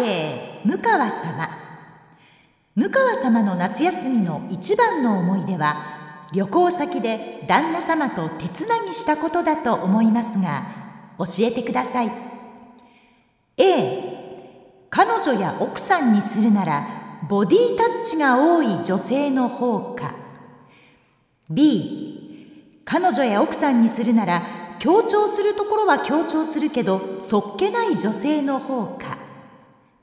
慶向川様。向川様の夏休みの一番の思い出は旅行先で旦那様と手つなぎしたことだと思いますが教えてください。A 彼女や奥さんにするならボディタッチが多い女性の方か。B 彼女や奥さんにするなら強調するところは強調するけどそっけない女性の方か。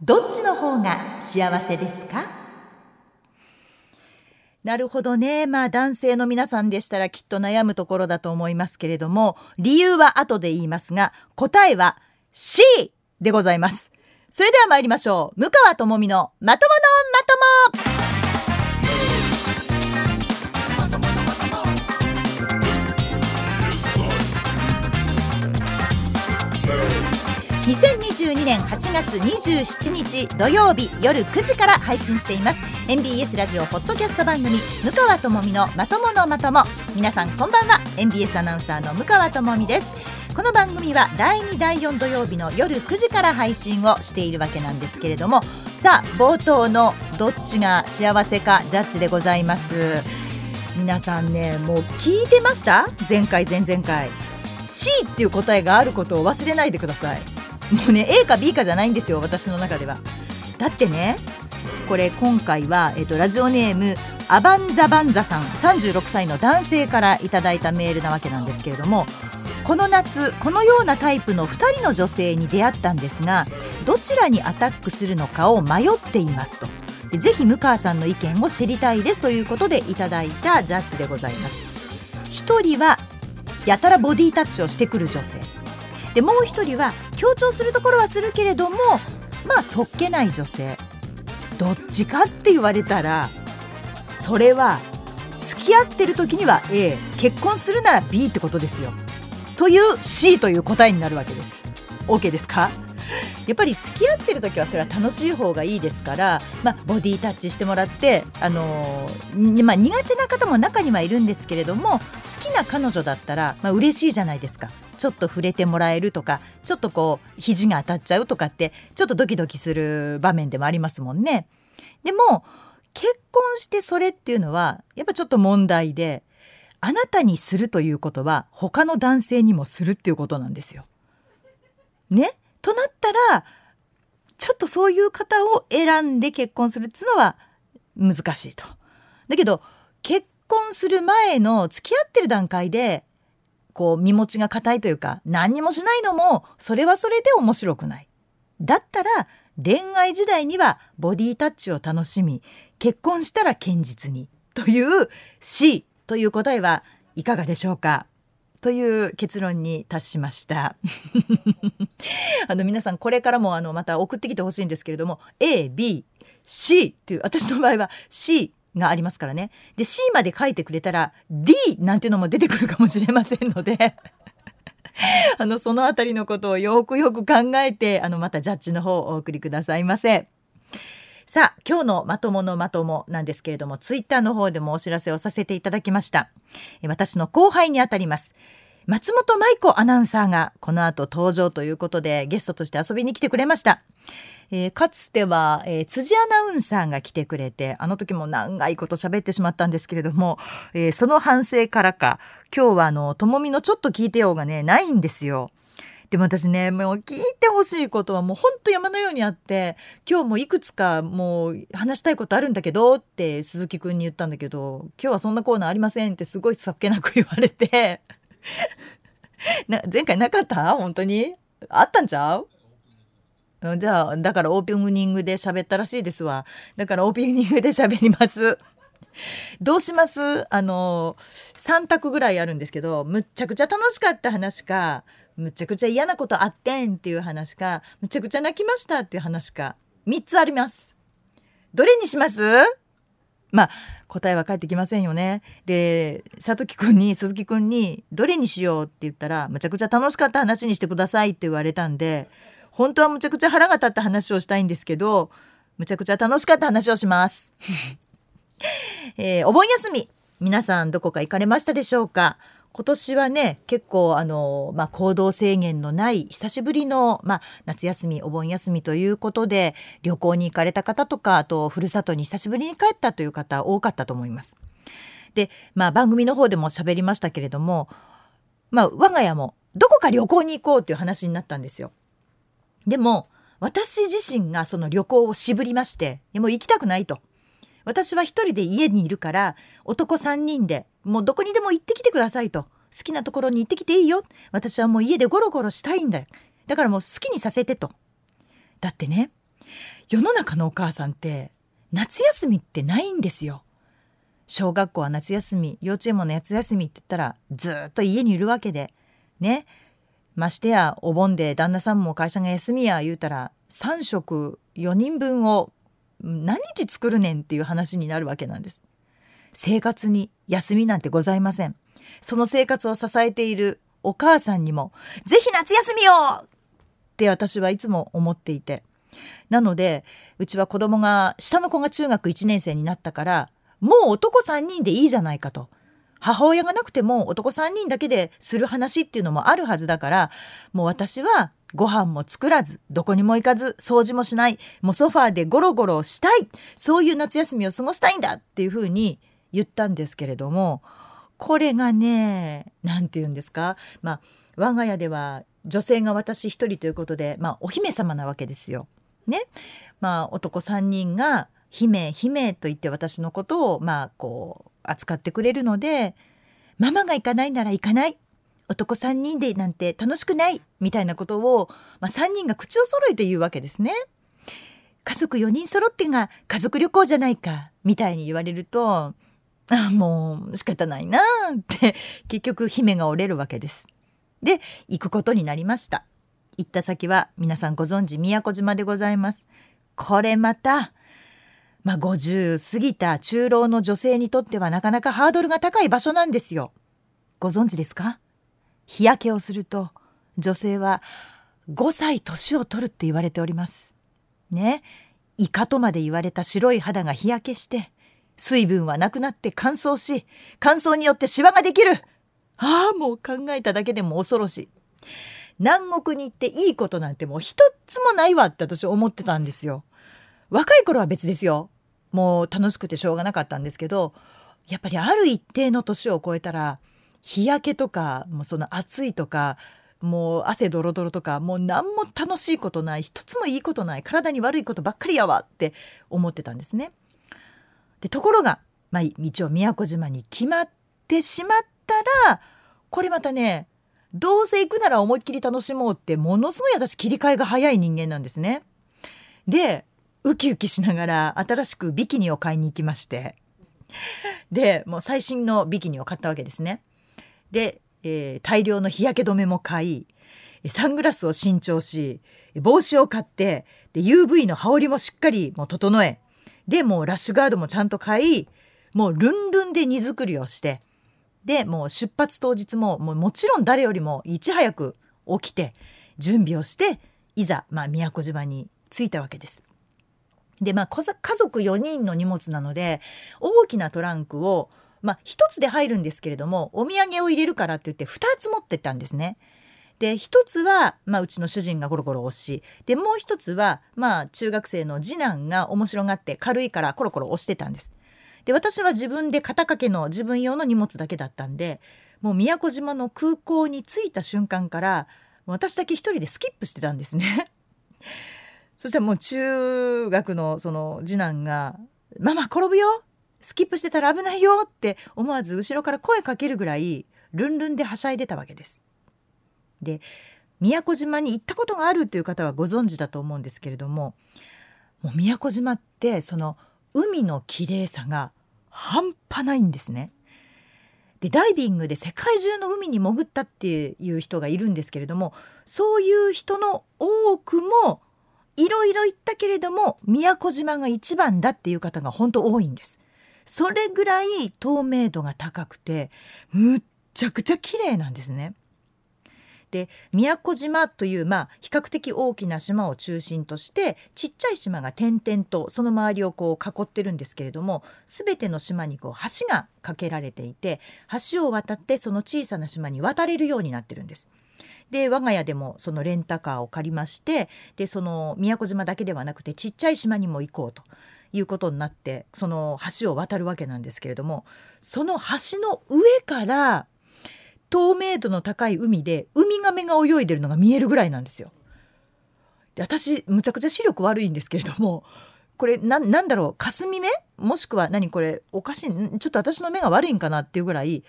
どっちの方が幸せですか？なるほどね。まあ男性の皆さんでしたらきっと悩むところだと思いますけれども理由は後で言いますが答えは C でございます。それでは参りましょう。向川智美のまとものまとも。2022年8月27日土曜日夜9時から配信しています。MBS ラジオポッドキャスト番組向川智美のまとものまとも皆さんこんばんは。MBS アナウンサーの向川智美です。この番組は第2第4土曜日の夜9時から配信をしているわけなんですけれどもさあ冒頭のどっちが幸せかジャッジでございます。皆さんねもう聞いてました？前回前々回。C っていう答えがあることを忘れないでください。もうね A か B かじゃないんですよ私の中では。だってねこれ今回は、えっと、ラジオネームアバンザバンザさん36歳の男性からいただいたメールなわけなんですけれどもこの夏このようなタイプの2人の女性に出会ったんですがどちらにアタックするのかを迷っていますと。ぜひ向川さんの意見を知りたいですということでいただいたジャッジでございます。1人はやたらボディタッチをしてくる女性。でもう1人は強調するところはするけれどもまあそっけない女性。どっちかって言われたらそれは付き合ってる時には A 結婚するなら B ってことですよ。という C という答えになるわけです。OK ですか？やっぱり付き合ってる時はそれは楽しい方がいいですから、まあ、ボディタッチしてもらって、あのーまあ、苦手な方も中にはいるんですけれども好きな彼女だったら、まあ嬉しいじゃないですか。ちょっと触れてもらえるとかちょっとこう肘が当たっちゃうとかってちょっとドキドキする場面でもありますもんね。でも結婚してそれっていうのはやっぱちょっと問題であなたにするということは他の男性にもするっていうことなんですよ。ね？となったらちょっとそういう方を選んで結婚するっていうのは難しいと。だけど結婚する前の付き合ってる段階でこう身持ちが硬いというか何にもしないのもそれはそれで面白くない。だったら恋愛時代にはボディタッチを楽しみ結婚したら堅実にという C という答えはいかがでしょうか？という結論に達しました あの皆さんこれからもあのまた送ってきてほしいんですけれども ABC っていう私の場合は C がありますからね。で C まで書いてくれたら D なんていうのも出てくるかもしれませんので。あのそのあたりのことをよくよく考えてあのまたジャッジの方をお送りくださいませ。さあ今日のまとものまともなんですけれどもツイッターの方でもお知らせをさせていただきました。私の後輩にあたります。松本舞子アナウンサーがこの後登場ということでゲストとして遊びに来てくれました。えー、かつては、えー、辻アナウンサーが来てくれてあの時も長いこと喋ってしまったんですけれども、えー、その反省からか今日はあのともみのちょっと聞いてようがねないんですよ。でも私ねもう聞いてほしいことはもうほんと山のようにあって今日もいくつかもう話したいことあるんだけどって鈴木くんに言ったんだけど今日はそんなコーナーありませんってすごいさっけなく言われて。前回なかった？本当に？あったんちゃう？じゃあだからオープニングで喋ったらしいですわ。だからオープニングで喋ります。どうします？あの3択ぐらいあるんですけどむっちゃくちゃ楽しかった話かむちゃくちゃ嫌なことあってんっていう話かむちゃくちゃ泣きましたっていう話か3つあります。どれにします？まあ答えは返ってきませんよね。で里樹くんに鈴木くんに「どれにしよう?」って言ったら「むちゃくちゃ楽しかった話にしてください」って言われたんで本当はむちゃくちゃ腹が立った話をしたいんですけどむちゃくちゃ楽しかった話をします えー、お盆休み皆さんどこか行かれましたでしょうか？今年はね結構あの、まあ、行動制限のない久しぶりの、まあ、夏休みお盆休みということで旅行に行かれた方とかあとふるさとに久しぶりに帰ったという方多かったと思います。で、まあ、番組の方でも喋りましたけれども、まあ、我が家もどこか旅行に行こうっていう話になったんですよ。でも私自身がその旅行を渋りましてもう行きたくないと。私は一人で家にいるから男3人でもうどこにでも行ってきてくださいと。好きなところに行ってきていいよ。私はもう家でゴロゴロしたいんだよ。だからもう好きにさせてと。だってね世の中のお母さんって夏休みってないんですよ。小学校は夏休み幼稚園も夏休みって言ったらずっと家にいるわけで。ね。ましてやお盆で旦那さんも会社が休みや言うたら3食4人分を何日作るねんっていう話になるわけなんです。生活に休みなんてございません。その生活を支えているお母さんにも、ぜひ夏休みをって私はいつも思っていて。なので、うちは子供が、下の子が中学1年生になったから、もう男3人でいいじゃないかと。母親がなくても男3人だけでする話っていうのもあるはずだから、もう私はご飯も作らず、どこにも行かず、掃除もしない、もうソファーでゴロゴロしたい、そういう夏休みを過ごしたいんだっていうふうに言ったんですけれども、これがね、何て言うんですか、まあ、我が家では女性が私一人ということで、まあ、お姫様なわけですよ。ね。まあ、男3人が、姫、姫と言って私のことを、まあ、こう、扱ってくれるので、ママが行かないなら行かない。男3人でなんて楽しくないみたいなことを、まあ、3人が口を揃えて言うわけですね。家族4人揃ってが家族旅行じゃないかみたいに言われるとあもう仕方ないなって結局姫が折れるわけです。で行くことになりました。行った先は皆さんご存知宮古島でございます。これまたまあ、50過ぎた中老の女性にとってはなかなかハードルが高い場所なんですよ。ご存知ですか？日焼けをすると女性は5歳年を取るって言われております。ね？イカとまで言われた白い肌が日焼けして水分はなくなって乾燥し乾燥によってシワができるああもう考えただけでも恐ろしい南国に行っていいことなんてもう一つもないわって私思ってたんですよ若い頃は別ですよもう楽しくてしょうがなかったんですけどやっぱりある一定の年を超えたら日焼けとかもうその暑いとかもう汗ドロドロとかもう何も楽しいことない一つもいいことない体に悪いことばっかりやわって思ってたんですね。でところが、まあ、道を宮古島に決まってしまったらこれまたねどうせ行くなら思いっきり楽しもうってものすごい私切り替えが早い人間なんですね。でウキウキしながら新しくビキニを買いに行きましてでもう最新のビキニを買ったわけですね。で、えー、大量の日焼け止めも買いサングラスを新調し帽子を買ってで UV の羽織もしっかりもう整えでもうラッシュガードもちゃんと買いもうルンルンで荷造りをしてでもう出発当日ももうもちろん誰よりもいち早く起きて準備をしていざ、まあ、宮古島に着いたわけです。でまあ家族4人の荷物なので大きなトランクをまあ1つで入るんですけれどもお土産を入れるからって言って2つ持ってったんですね。で1つは、まあ、うちの主人がゴロゴロ押しでもう1つは、まあ、中学生の次男が面白がって軽いからコロコロ押してたんです。で私は自分で肩掛けの自分用の荷物だけだったんでもう宮古島の空港に着いた瞬間から私だけ一人でスキップしてたんですね。そしたらもう中学のその次男が「ママ転ぶよスキップしてたら危ないよ!」って思わず後ろから声かけるぐらいルンルンではしゃいでたわけです。で宮古島に行ったことがあるっていう方はご存知だと思うんですけれどももう宮古島ってその海の綺麗さが半端ないんですね。でダイビングで世界中の海に潜ったっていう人がいるんですけれどもそういう人の多くもいろいろ言ったけれども宮古島が一番だっていう方が本当多いんです。それぐらい透明度が高くてむっちゃくちゃ綺麗なんですね。で宮古島という、まあ、比較的大きな島を中心としてちっちゃい島が点々とその周りをこう囲ってるんですけれども全ての島にこう橋が架けられていて橋を渡ってその小さな島に渡れるようになってるんです。で我が家でもそのレンタカーを借りましてでその宮古島だけではなくてちっちゃい島にも行こうということになってその橋を渡るわけなんですけれどもその橋の上から透明度の高い海でウミガメが泳いでるのが見えるぐらいなんですよ。で私むちゃくちゃ視力悪いんですけれどもこれなんだろう霞目？もしくは何これおかしいちょっと私の目が悪いんかなっていうぐらい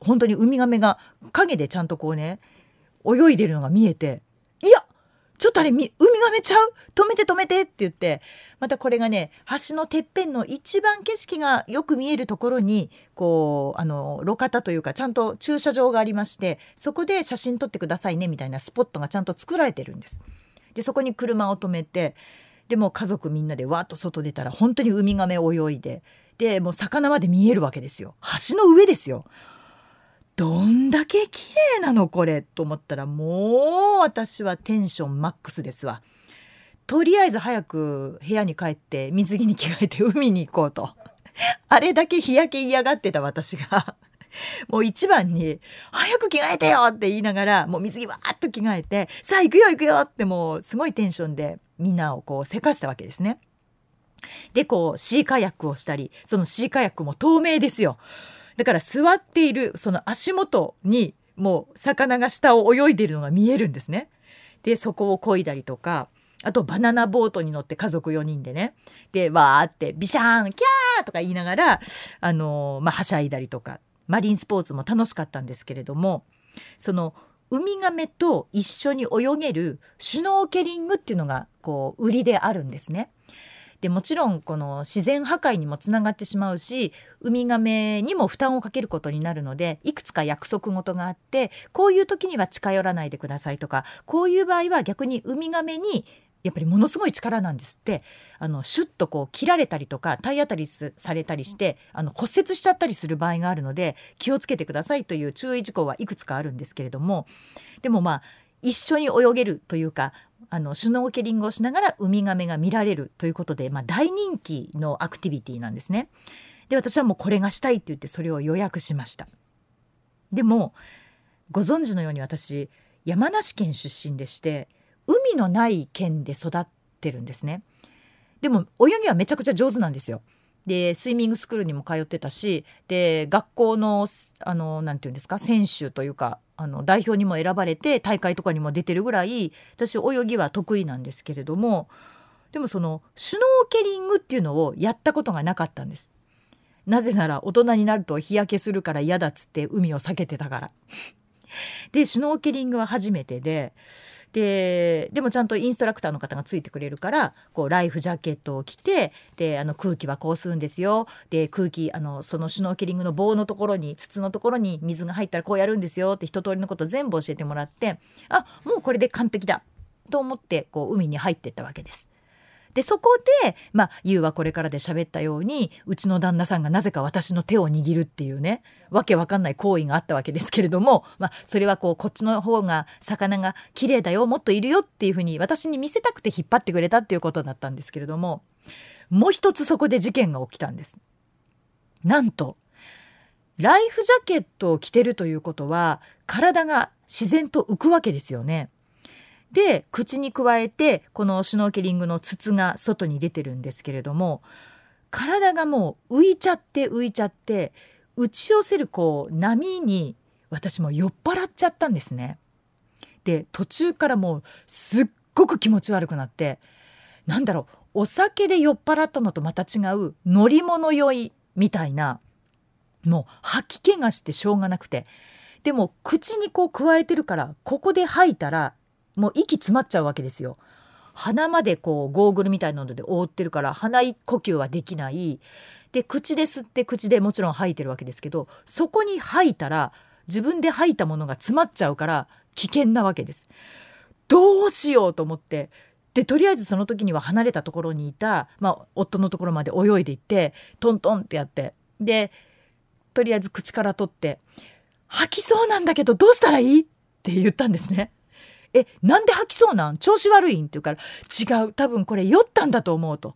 本当にウミガメが影でちゃんとこうね泳いでるのが見えていやちょっとあれウミガメちゃう？止めて止めてって言ってまたこれがね橋のてっぺんの一番景色がよく見えるところにこうあの路肩というかちゃんと駐車場がありましてそこで写真撮ってくださいねみたいなスポットがちゃんと作られてるんです。でそこに車を止めてでも家族みんなでわっと外出たら本当にウミガメ泳いででもう魚まで見えるわけですよ橋の上ですよ。どんだけ綺麗なのこれと思ったらもう私はテンションマックスですわ。とりあえず早く部屋に帰って水着に着替えて海に行こうと。あれだけ日焼け嫌がってた私が もう一番に「早く着替えてよ!」って言いながらもう水着わーっと着替えて「さあ行くよ行くよ!」ってもうすごいテンションでみんなをこうせかしたわけですね。でこうシーカヤックをしたりそのシーカヤックも透明ですよ。だから座っているその足元にもう魚が下を泳いでいるのが見えるんですね。でそこを漕いだりとかあとバナナボートに乗って家族4人でねでわーってビシャーンキャーとか言いながらあのまあはしゃいだりとかマリンスポーツも楽しかったんですけれどもそのウミガメと一緒に泳げるシュノーケリングっていうのがこう売りであるんですね。でもちろんこの自然破壊にもつながってしまうしウミガメにも負担をかけることになるのでいくつか約束事があってこういう時には近寄らないでくださいとかこういう場合は逆にウミガメにやっぱりものすごい力なんですって。あのシュッとこう切られたりとか体当たりされたりしてあの骨折しちゃったりする場合があるので気をつけてくださいという注意事項はいくつかあるんですけれどもでもまあ一緒に泳げるというかあのシュノーケリングをしながらウミガメが見られるということで、まあ、大人気のアクティビティなんですね。で私はもうこれがしたいって言ってそれを予約しました。でもご存知のように私山梨県出身でして海のない県で育ってるんですね。でも泳ぎはめちゃくちゃ上手なんですよ。でスイミングスクールにも通ってたしで学校のあのなんていうんですか選手というかあの代表にも選ばれて大会とかにも出てるぐらい私泳ぎは得意なんですけれどもでもそのシュノーケリングっていうのをやったことがなかったんです。なぜなら大人になると日焼けするから嫌だっつって海を避けてたから。でシュノーケリングは初めてでででもちゃんとインストラクターの方がついてくれるからこうライフジャケットを着てであの空気はこうするんですよで空気あのそのシュノーケリングの棒のところに筒のところに水が入ったらこうやるんですよって一通りのこと全部教えてもらってあもうこれで完璧だと思ってこう海に入ってったわけです。でそこでまあ優はこれからで喋ったようにうちの旦那さんがなぜか私の手を握るっていうねわけわかんない行為があったわけですけれども、まあ、それはこうこっちの方が魚が綺麗だよもっといるよっていうふうに私に見せたくて引っ張ってくれたっていうことだったんですけれどももう一つそこで事件が起きたんです。なんとライフジャケットを着てるということは体が自然と浮くわけですよね。で口に加えてこのシュノーケリングの筒が外に出てるんですけれども体がもう浮いちゃって浮いちゃって打ち寄せるこう波に私も酔っ払っちゃったんですね。で途中からもうすっごく気持ち悪くなってなんだろうお酒で酔っ払ったのとまた違う乗り物酔いみたいなもう吐き気がしてしょうがなくてでも口にこう加えてるからここで吐いたらもう息詰まっちゃうわけですよ。鼻までこうゴーグルみたいなので覆ってるから鼻呼吸はできないで口で吸って口でもちろん吐いてるわけですけどそこに吐いたら自分で吐いたものが詰まっちゃうから危険なわけです。どうしようと思ってでとりあえずその時には離れたところにいた、まあ、夫のところまで泳いでいってトントンってやってでとりあえず口から取って「吐きそうなんだけどどうしたらいい?」って言ったんですね。えなんで吐きそうなん？調子悪い？んって言うから違う。多分これ酔ったんだと思うと。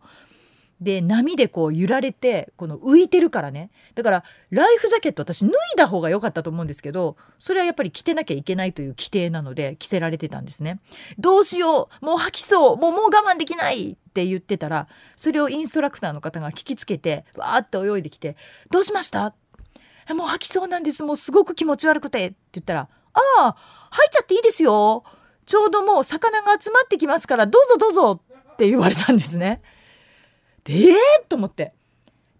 で波でこう揺られてこの浮いてるからね。だからライフジャケット私脱いだ方が良かったと思うんですけどそれはやっぱり着てなきゃいけないという規定なので着せられてたんですね。どうしよう？もう吐きそう？もうもう我慢できないって言ってたらそれをインストラクターの方が聞きつけてわーって泳いできて「どうしました?」もう吐きそうなんです。もうすごく気持ち悪くて」って言ったら「ああ吐いちゃっていいですよ。ちょうどもう魚が集まってきますからどうぞどうぞ」って言われたんですね。でえー、と思って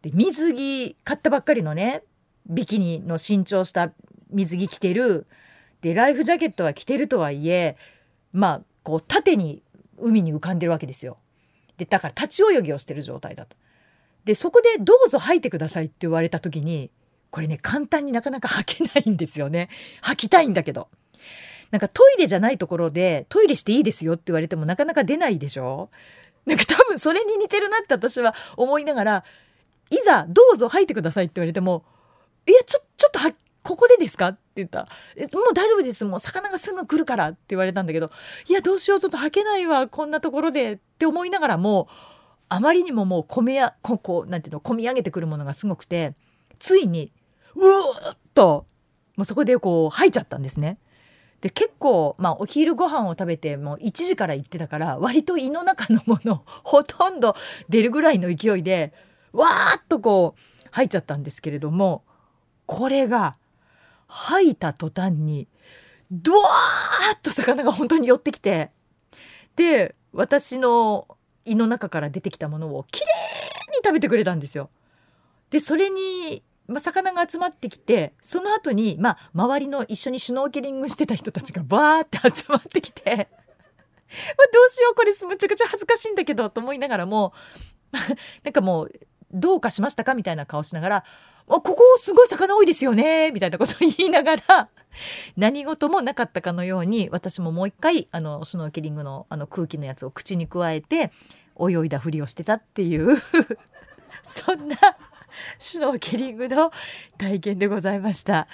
で水着買ったばっかりのねビキニの新調した水着着てるでライフジャケットは着てるとはいえまあこう縦に海に浮かんでるわけですよ。でだから立ち泳ぎをしてる状態だと。でそこで「どうぞ吐いてください」って言われた時にこれね簡単になかなか吐けないんですよね吐きたいんだけど。なんかトイレじゃないところでトイレしていいですよって言われてもなかなか出ないでしょ？なんか多分それに似てるなって私は思いながらいざどうぞ入ってくださいって言われてもいやちょちょっとここでですか？って言った。もう大丈夫です。もう魚がすぐ来るからって言われたんだけどいやどうしよう。ちょっと履けないわ。こんなところでって思いながらもあまりにももう込めやここなんていうの？込み上げてくるものがすごくてついにうーっともうそこでこう吐いちゃったんですね。で結構、まあ、お昼ご飯を食べてもう1時から行ってたから割と胃の中のもの ほとんど出るぐらいの勢いでわーっとこう吐いちゃったんですけれどもこれが吐いた途端にドワーッと魚が本当に寄ってきてで私の胃の中から出てきたものをきれいに食べてくれたんですよ。でそれにまあ、魚が集まってきてその後にまあ周りの一緒にシュノーケリングしてた人たちがバーって集まってきてまあどうしようこれむちゃくちゃ恥ずかしいんだけどと思いながらも なんかもうどうかしましたかみたいな顔しながら「あここすごい魚多いですよね」みたいなことを言いながら何事もなかったかのように私ももう一回あのシュノーケリングのあの空気のやつを口にくわえて泳いだふりをしてたっていう そんなシュノーケリングの体験でございました。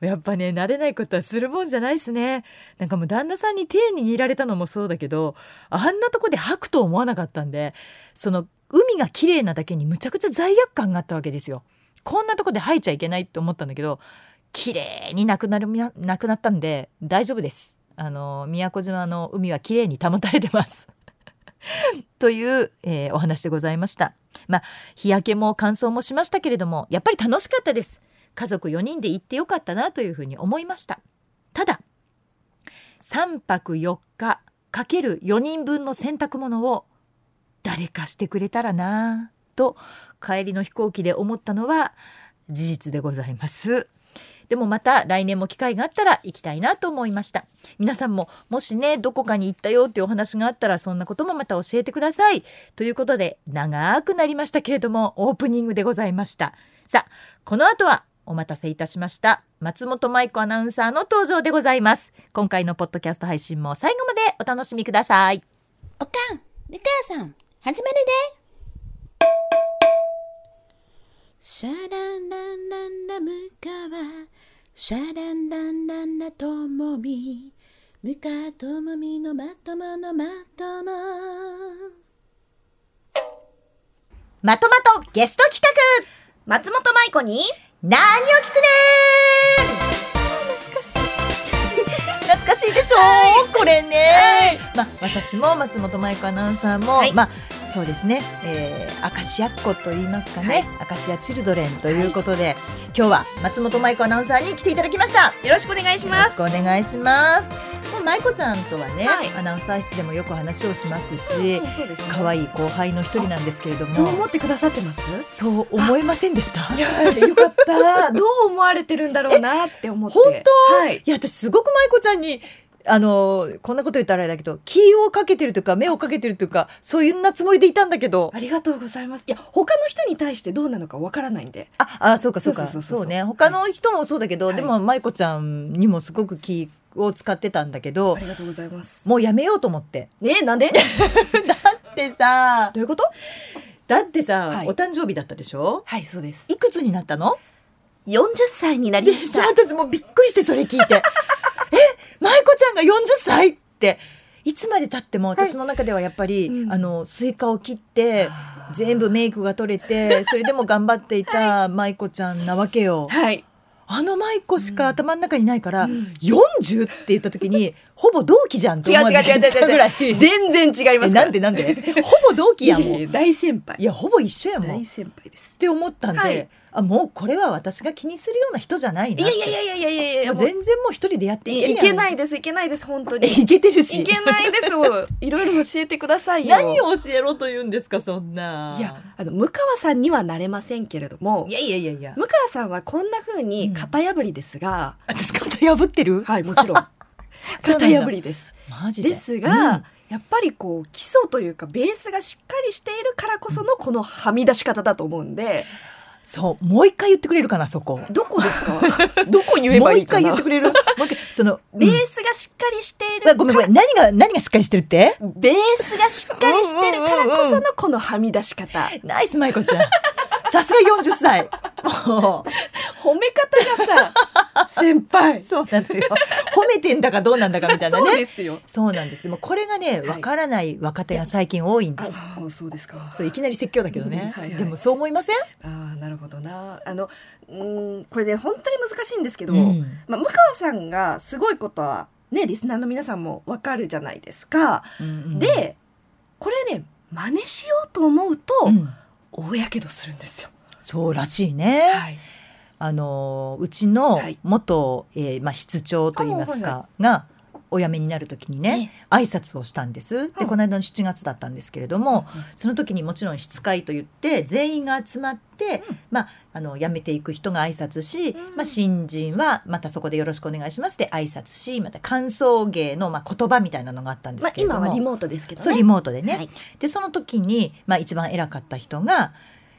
やっぱね慣れないことはするもんじゃないですね。なんかもう旦那さんに手握られたのもそうだけどあんなとこで吐くと思わなかったんでその海が綺麗なだけにむちゃくちゃ罪悪感があったわけですよ。こんなとこで吐いちゃいけないって思ったんだけど綺麗になくなるなくなったんで大丈夫です。あの宮古島の海は綺麗に保たれてます。という、えー、お話でございました。まあ日焼けも乾燥もしましたけれどもやっぱり楽しかったです。家族4人で行ってよかったなというふうに思いました。ただ3泊4日かける4人分の洗濯物を誰かしてくれたらなと帰りの飛行機で思ったのは事実でございます。でもまた来年も機会があったら行きたいなと思いました。皆さんももしねどこかに行ったよっていうお話があったらそんなこともまた教えてください。ということで長くなりましたけれどもオープニングでございました。さあこの後はお待たせいたしました。松本舞子アナウンサーの登場でございます。今回のポッドキャスト配信も最後までお楽しみください。おかん、みかさん、始まるで。シャランランランラムカワシャランランランラともみムカともみのまとものまとも。まとまとゲスト企画。松本舞子に。何を聞くね懐かしい。懐かしいでしょ、はい、これね、はい、まあ私も松本舞子アナウンサーも、はい、まあそうですね、えー、アカシアっ子と言いますかね、アカシアチルドレンということで、今日は松本舞子アナウンサーに来ていただきました。よろしくお願いします。よろしくお願いします。もう舞子ちゃんとはね、はい、アナウンサー室でもよく話をしますし可愛、ね、い後輩の一人なんですけれども。そう思ってくださってます？そう思いませんでした。いやよかった。どう思われてるんだろうなって思って。本当、はい、いや私すごく舞子ちゃんにあのこんなこと言ったらあれだけど気をかけてるというか目をかけてるというかそういうなつもりでいたんだけど。ありがとうございます。いや他の人に対してどうなのかわからないんで。ああそうかそうか。そうね。他の人もそうだけど、はい、でも舞子ちゃんにもすごく気を使ってたんだけどありがとうございます。もうやめようと思って。ねなんで？だってさどういうこと？だってさ、はい、お誕生日だったでしょ？はいそうです。いくつになったの？40歳になりました。私もびっくりしてそれ聞いて。え麻衣子ちゃんが40歳っていつまでたっても私の中ではやっぱり、うん。あのスイカを切って全部メイクが取れて それでも頑張っていた麻衣子ちゃんなわけよ。はい。あの麻衣子しか頭の中にないから、うん。40って言った時にほぼ同期じゃんって思わず違う違う違う言ったぐらい。違う。全然違いますなんでなんで？ほぼ同期やんもういやいや大先輩。いやほぼ一緒やもん。っ大先輩です。て思ったんで、はいあもうこれは私が気にするような人じゃないいないやいやいやいやいやいや。全然もう一人でやっていけいいけいないですいけないです。本当に。いけてるし。いけないです。も いろいろ教えてくださいよ。何を教えろと言うんですかそんな。いやあの向川さんにはなれませんけれども。いやいやいやいや。向川さんはこんな風に型破りですが、私型破ってる？はいもちろん。型破りです。マジで？ですが、やっぱりこう基礎というかベースがしっかりしているからこそのこのはみ出し方だと思うんで、そうもう一回言ってくれるかなそこ。どこですか？どこ言えばいいかな？もう一回言ってくれる？もう一回その ベうんースがしっかりしている。あごめんごめん。何が何がしっかりしてるって？ベースがしっかりしてるからこそのこのはみ出し方。ナイス舞子ちゃんさすが40歳。も褒め方がさ 先輩。うそうなのよ。褒めてんだかどうなんだかみたいなね。そうですよ。そうなんです。でもこれがねはい。わからない若手が最近多いんです、あそうですか。そういきなり説教だけどね、うんはいはい。でもそう思いません、ああなるほどな。あのうーんこれね本当に難しいんですけど、うん。まあ、向川さんがすごいことはねリスナーの皆さんもわかるじゃないですか。うんうん。でこれね真似しようと思うと、うん大やけどするんですよ。そうらしいね、はい、あのうちのはい。元、えーまあ、室長といいますか、がお辞めになる時にね挨拶をしたんです。でうん。この間の7月だったんですけれども、その時にもちろん室会といって全員が集まって、うん。まあ、あの辞めていく人が挨拶し、うん。まあ、新人はまたそこでよろしくお願いしますって挨拶しまた感想芸の、まあ、言葉みたいなのがあったんでまあ、すけれども、今はリモートですけどね。そうリモートでね、はい。でその時に、まあ、一番偉かった人が、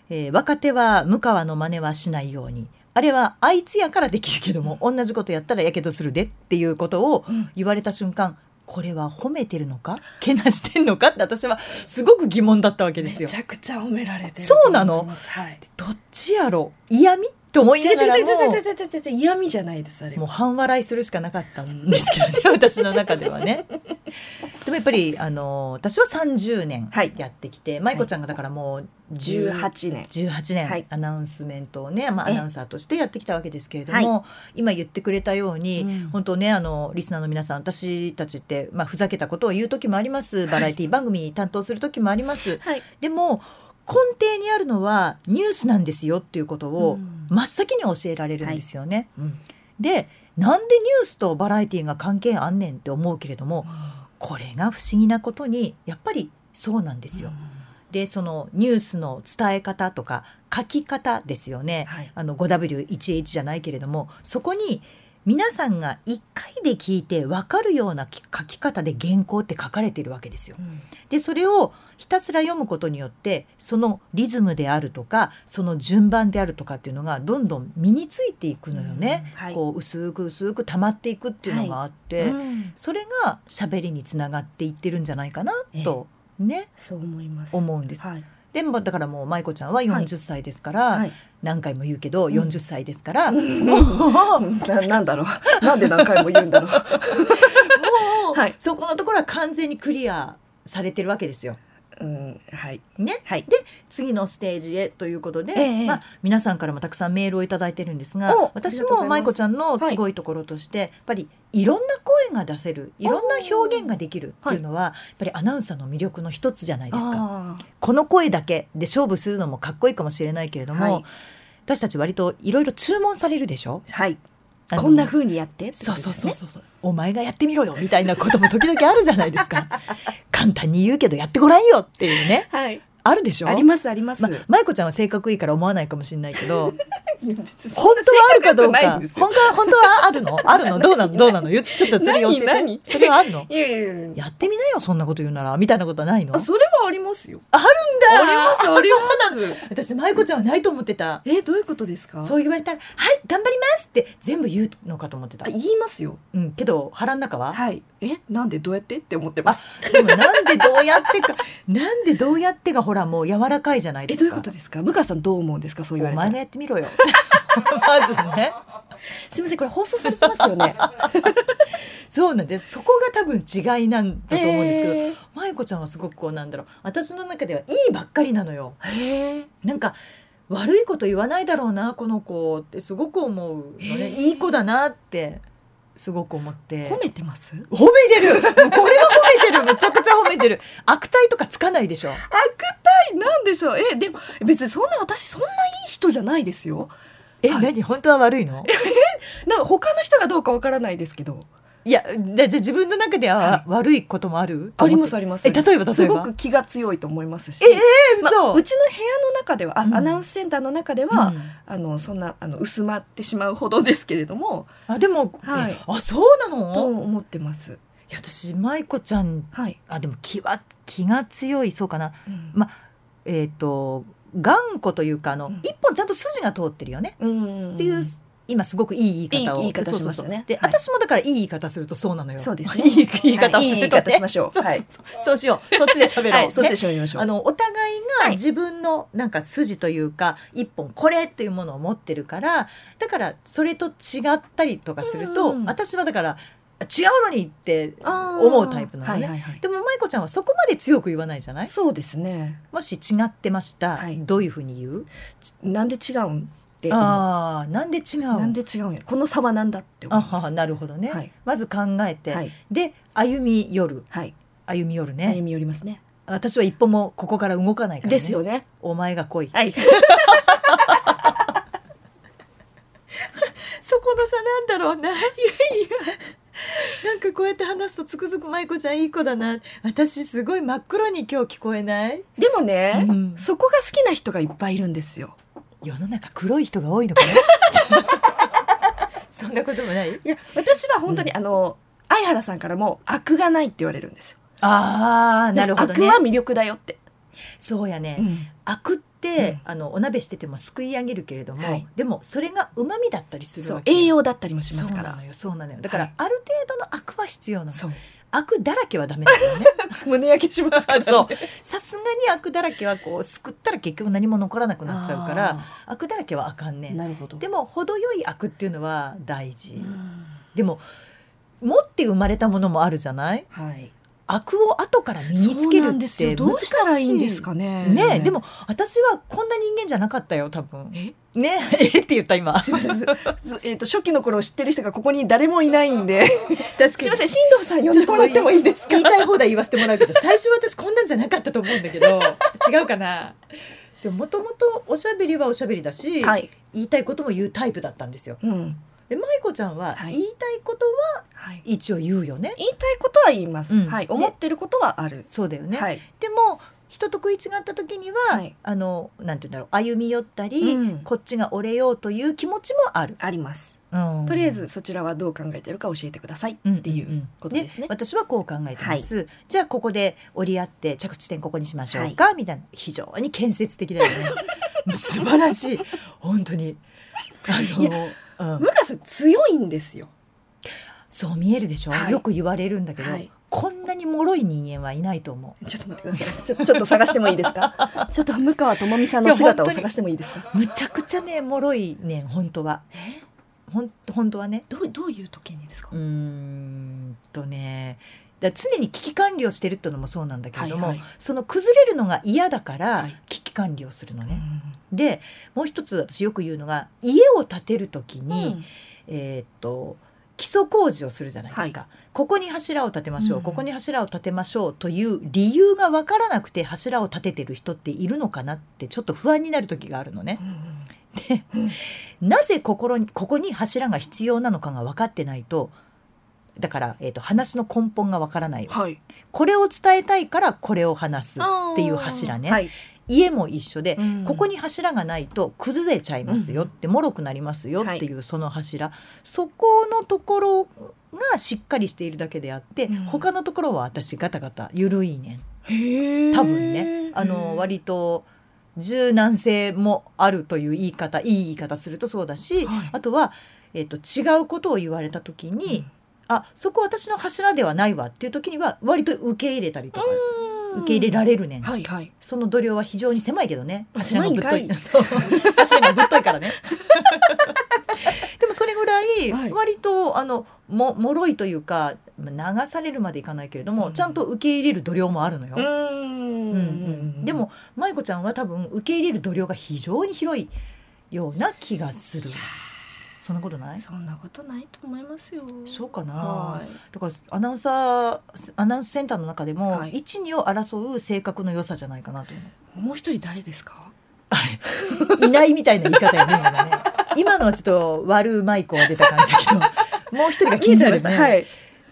えー若手は向川の真似はしないようにあれはあいつやからできるけども同じことやったらやけどするでっていうことをうん。言われた瞬間これは褒めてるのか？けなしてんのか？って私はすごく疑問だったわけですよ。めち。ゃくちゃ褒められてるそうなの？はい。どっちやろ嫌味？と思いながらも違う違う違う違う違う違う嫌味じゃないですあれ。もう半笑いするしかなかったんですけどね私の中ではね。でもやっぱりあの私は30年やってきて、舞子ちゃんがだからもう10八年。18年、はいアナウンスメントをね、まあ、アナウンサーとしてやってきたわけですけれども、今言ってくれたように、うん本当ねあのリスナーの皆さん私たちって、まあ、ふざけたことを言う時もありますバラエティ番組担当する時もあります。でも根底にあるのはニュースなんですよっていうことをうん真っ先に教えられるんですよね。うんでなんでニュースとバラエティが関係あんねんって思うけれどもこれが不思議なことにやっぱりそうなんですよ。でそのニュースの伝え方とか書き方ですよね。はい。あの 5W1H じゃないけれどもそこに皆さんが1回で聞いて分かるような書き方で原稿って書かれてるわけですよ。でそれをひたすら読むことによってそのリズムであるとかその順番であるとかっていうのがどんどん身についていくのよね。うんはいこう薄く薄く溜まっていくっていうのがあって、うんそれが喋りにつながっていってるんじゃないかなと、ねそう思います。思うんです。はい。でもだからもう舞子ちゃんは40歳ですから、はい。何回も言うけどん40歳ですから、もう ななんだろう。なんで何回も言うんだろう。はいそこのところは完全にクリアされてるわけですよ。うん。はい。ね、はい。で次のステージへということで、ええまあ、皆さんからもたくさんメールをいただいてるんですがお私も舞子ちゃんのすごいところとして、やっぱりいろんな声が出せるいろんな表現ができるっていうのは、やっぱりアナウンサーの魅力の一つじゃないですか。あこの声だけで勝負するのもかっこいいかもしれないけれども、はい私たち割といろいろ注文されるでしょ？ーはい。こんな風にやってね。そうそうそうそう、お前がやってみろよみたいなことも時々あるじゃないですか 簡単に言うけどやってごらんよっていうねはい。あるでしょ？ありますあります。ま舞子ちゃんは性格いいから思わないかもしれないけど。本な当はあるかどうか？本当は本当はあるの？あるの？どうなの？どうなの？言っちょっとそれ教えて。それはあるの？いやってみなよそんなこと言うなら。みたいなことはないの？あそれはありますよ。あるんだ。ありますあります。私舞子ちゃんはないと思ってた。えどういうことですか？そう言われたら「はい頑張ります」って全部言うのかと思ってた。あ、言いますよ。うん、けど腹の中は？はい。えなんでどうやって？って思ってます。でもなんでどうやってか なんでどうやってがほらもう柔らかいじゃないですか。えどういうことですか？向川さんどう思うんですか？そう言われたら。やってみろよ。まずね。すみませんこれ放送されてますよね？そうなんです。そこが多分違いなんだと思うんですけど、へ舞子ちゃんはすごくこうなんだろう。私の中ではいいばっかりなのよ。ーへなんか悪いこと言わないだろうなこの子ってすごく思うのね。いい子だなってすごく思って。ー褒めてます？褒めてる。これは褒めてる。めちゃくちゃ褒めてる。悪態とかつかないでしょ。悪態？なんでしょう？えでも別にそんな私そんないい人じゃないですよ。え、はい。何？本当は悪いの？なんか他の人がどうかわからないですけどいやじゃあ自分の中ではは悪いこともある？ありますああります。え例えば例えば？すごく気が強いと思いますし。ええま嘘、うちの部屋の中では、あうん。アナウンスセンターの中では、うん。あのそんなあの薄まってしまうほどですけれども。あでも、はい。えあそうなとの思ってます。いや私舞子ちゃんはい。あでも気は気が強いそうかな。うん。まえっ、と頑固というかあの、うん。一本ちゃんと筋が通ってるよね、うん。っていう今すごくいい言い方をいい言い方しましたね。で、はい。私もだからいい言い方するとそうなのよ。そうですね。いい言い方。をはい。いい言いすると、ね方しましょう。はい。そうしよう。そっちで喋ろう、はい、そっちでね喋りましょう。あのお互いはい。が自分のなんか筋というか、一本これっていうものを持ってるからだからそれと違ったりとかすると、うん私はだから違うのにって思うタイプなのね。でも舞子ちゃんはそこまで強く言わないじゃない？そうですね。もし違ってました、はい。どういうふうに言う？なんで違うん？って。ああなんで違う？なんで違うんや？この差はなんだって思あいます。はなるほどね、はいまず考えて、はいで歩み寄るはい。歩み寄るね、歩み寄りますね。私は一歩もここから動かないから、ね、ですよね。お前が来いはい。そこの差なんだろうないやいやなんかこうやって話すとつくづく舞子ちゃんいい子だな私すごい真っ黒に今日聞こえない？でもね、うんそこが好きな人がいっぱいいるんですよ。世の中黒い人が多いのかな？そんなこともない？いや、私は本当に、あの相原さんからも悪がないって言われるんですよ。ああなるほどね悪は魅力だよって。そうやね、うん悪って、うんあのお鍋しててもすくい上げるけれども、はいでもそれが旨味だったりする栄養だったりもしますからそうなの。よそうなのよだから、はいある程度の悪は必要なのそう。悪だらけはダメだよね。胸焼けしますから、ね。そう。さすがに悪だらけはこうすくったら結局何も残らなくなっちゃうからあ悪だらけはあかんーねなるほど。でも程よい悪っていうのは大事、うん。でも持って生まれたものもあるじゃない？はい。悪を後から身につけるってどうしたらいいんですかね。ねでも私はこんな人間じゃなかったよ多分え？ねえ って言った今すみません。えっ、と初期の頃を知ってる人がここに誰もいないんで。確すみません。進藤さん呼んでもらってもいいですか？言いたい放題言わせてもらうけど最初私こんなんじゃなかったと思うんだけど 違うかな？でももともとおしゃべりはおしゃべりだし、はい。言いたいことも言うタイプだったんですようん。で舞子ちゃんははい。言いたいことははい。一応言うよね、言いたいことは言います。うん。はい。で思ってることはある。そうだよね、はい。でも人と食い違った時には、はい。あのなんて言うんだろう歩み寄ったり、うん。こっちが折れようという気持ちもある、あります。うん。とりあえずそちらはどう考えてるか教えてくださいっていうことですね。私はこう考えてます、じゃあここで折り合って着地点ここにしましょうか、みたいな。非常に建設的だよね。素晴らしい。本当にあの、うん。向川さん強いんですよ。そう見えるでしょ、はい。よく言われるんだけど、はい。こんなに脆い人間はいないと思ちょっと待ってください。ち ょちょっと探してもいいですか？ちょっと向川智美さんの姿を探してもいいですか？うむちゃくちゃね脆いねん本当は。ほん本当はね。どうどういう時にですか？うー。んとね。だ常に危機管理をしてるっていうのもそうなんだけれども、はいはい。その崩れるのが嫌だからはい。危機管理をするのね。うでもう一つ私よく言うのが家を建てる時に、ん。えーっと基礎工事をするじゃないですか、ここに柱を立てましょう、うん。ここに柱を立てましょうという理由が分からなくて柱を立ててる人っているのかなってちょっと不安になる時があるのね。でうん。なぜ心にここに柱が必要なのかが分かってないとだから、えー、と話の根本が分からないはい。これを伝えたいからこれを話すっていう柱ね、はい。家も一緒で、うん。ここに柱がないと崩れちゃいますよって、脆くなりますよっていうその柱、そこのところがしっかりしているだけであって、うん。他のところは私ガタガタ緩いねん。多分ね。あの割と柔軟性もあるという言い方いい言い方するとそうだし、はい。あとは、えっと違うことを言われた時に、あそこ私の柱ではないわっていう時には割と受け入れたりとか、受け入れられるねん、はいはい。その度量は非常に狭いけどね。あ柱がぶっとい 柱がぶっといからね。それぐらいはい。割とあのも脆いというかまあ流されるまでいかないけれども、うん。ちゃんと受け入れる度量もあるのよ。うーんうんうん。でも舞子ちゃんは多分受け入れる度量が非常に広いような気がするそんなことない？そんなことないと思いますよ。そうかな、はい。だからアナウンサーアナウンスセンターの中でも、はい。一二を争う性格の良さじゃないかなと思もう一人誰ですか？う いないみたいな言い方よね今ね。今のはちょっと悪うまい子が出た感じだけど もう一人が気になるね、はい。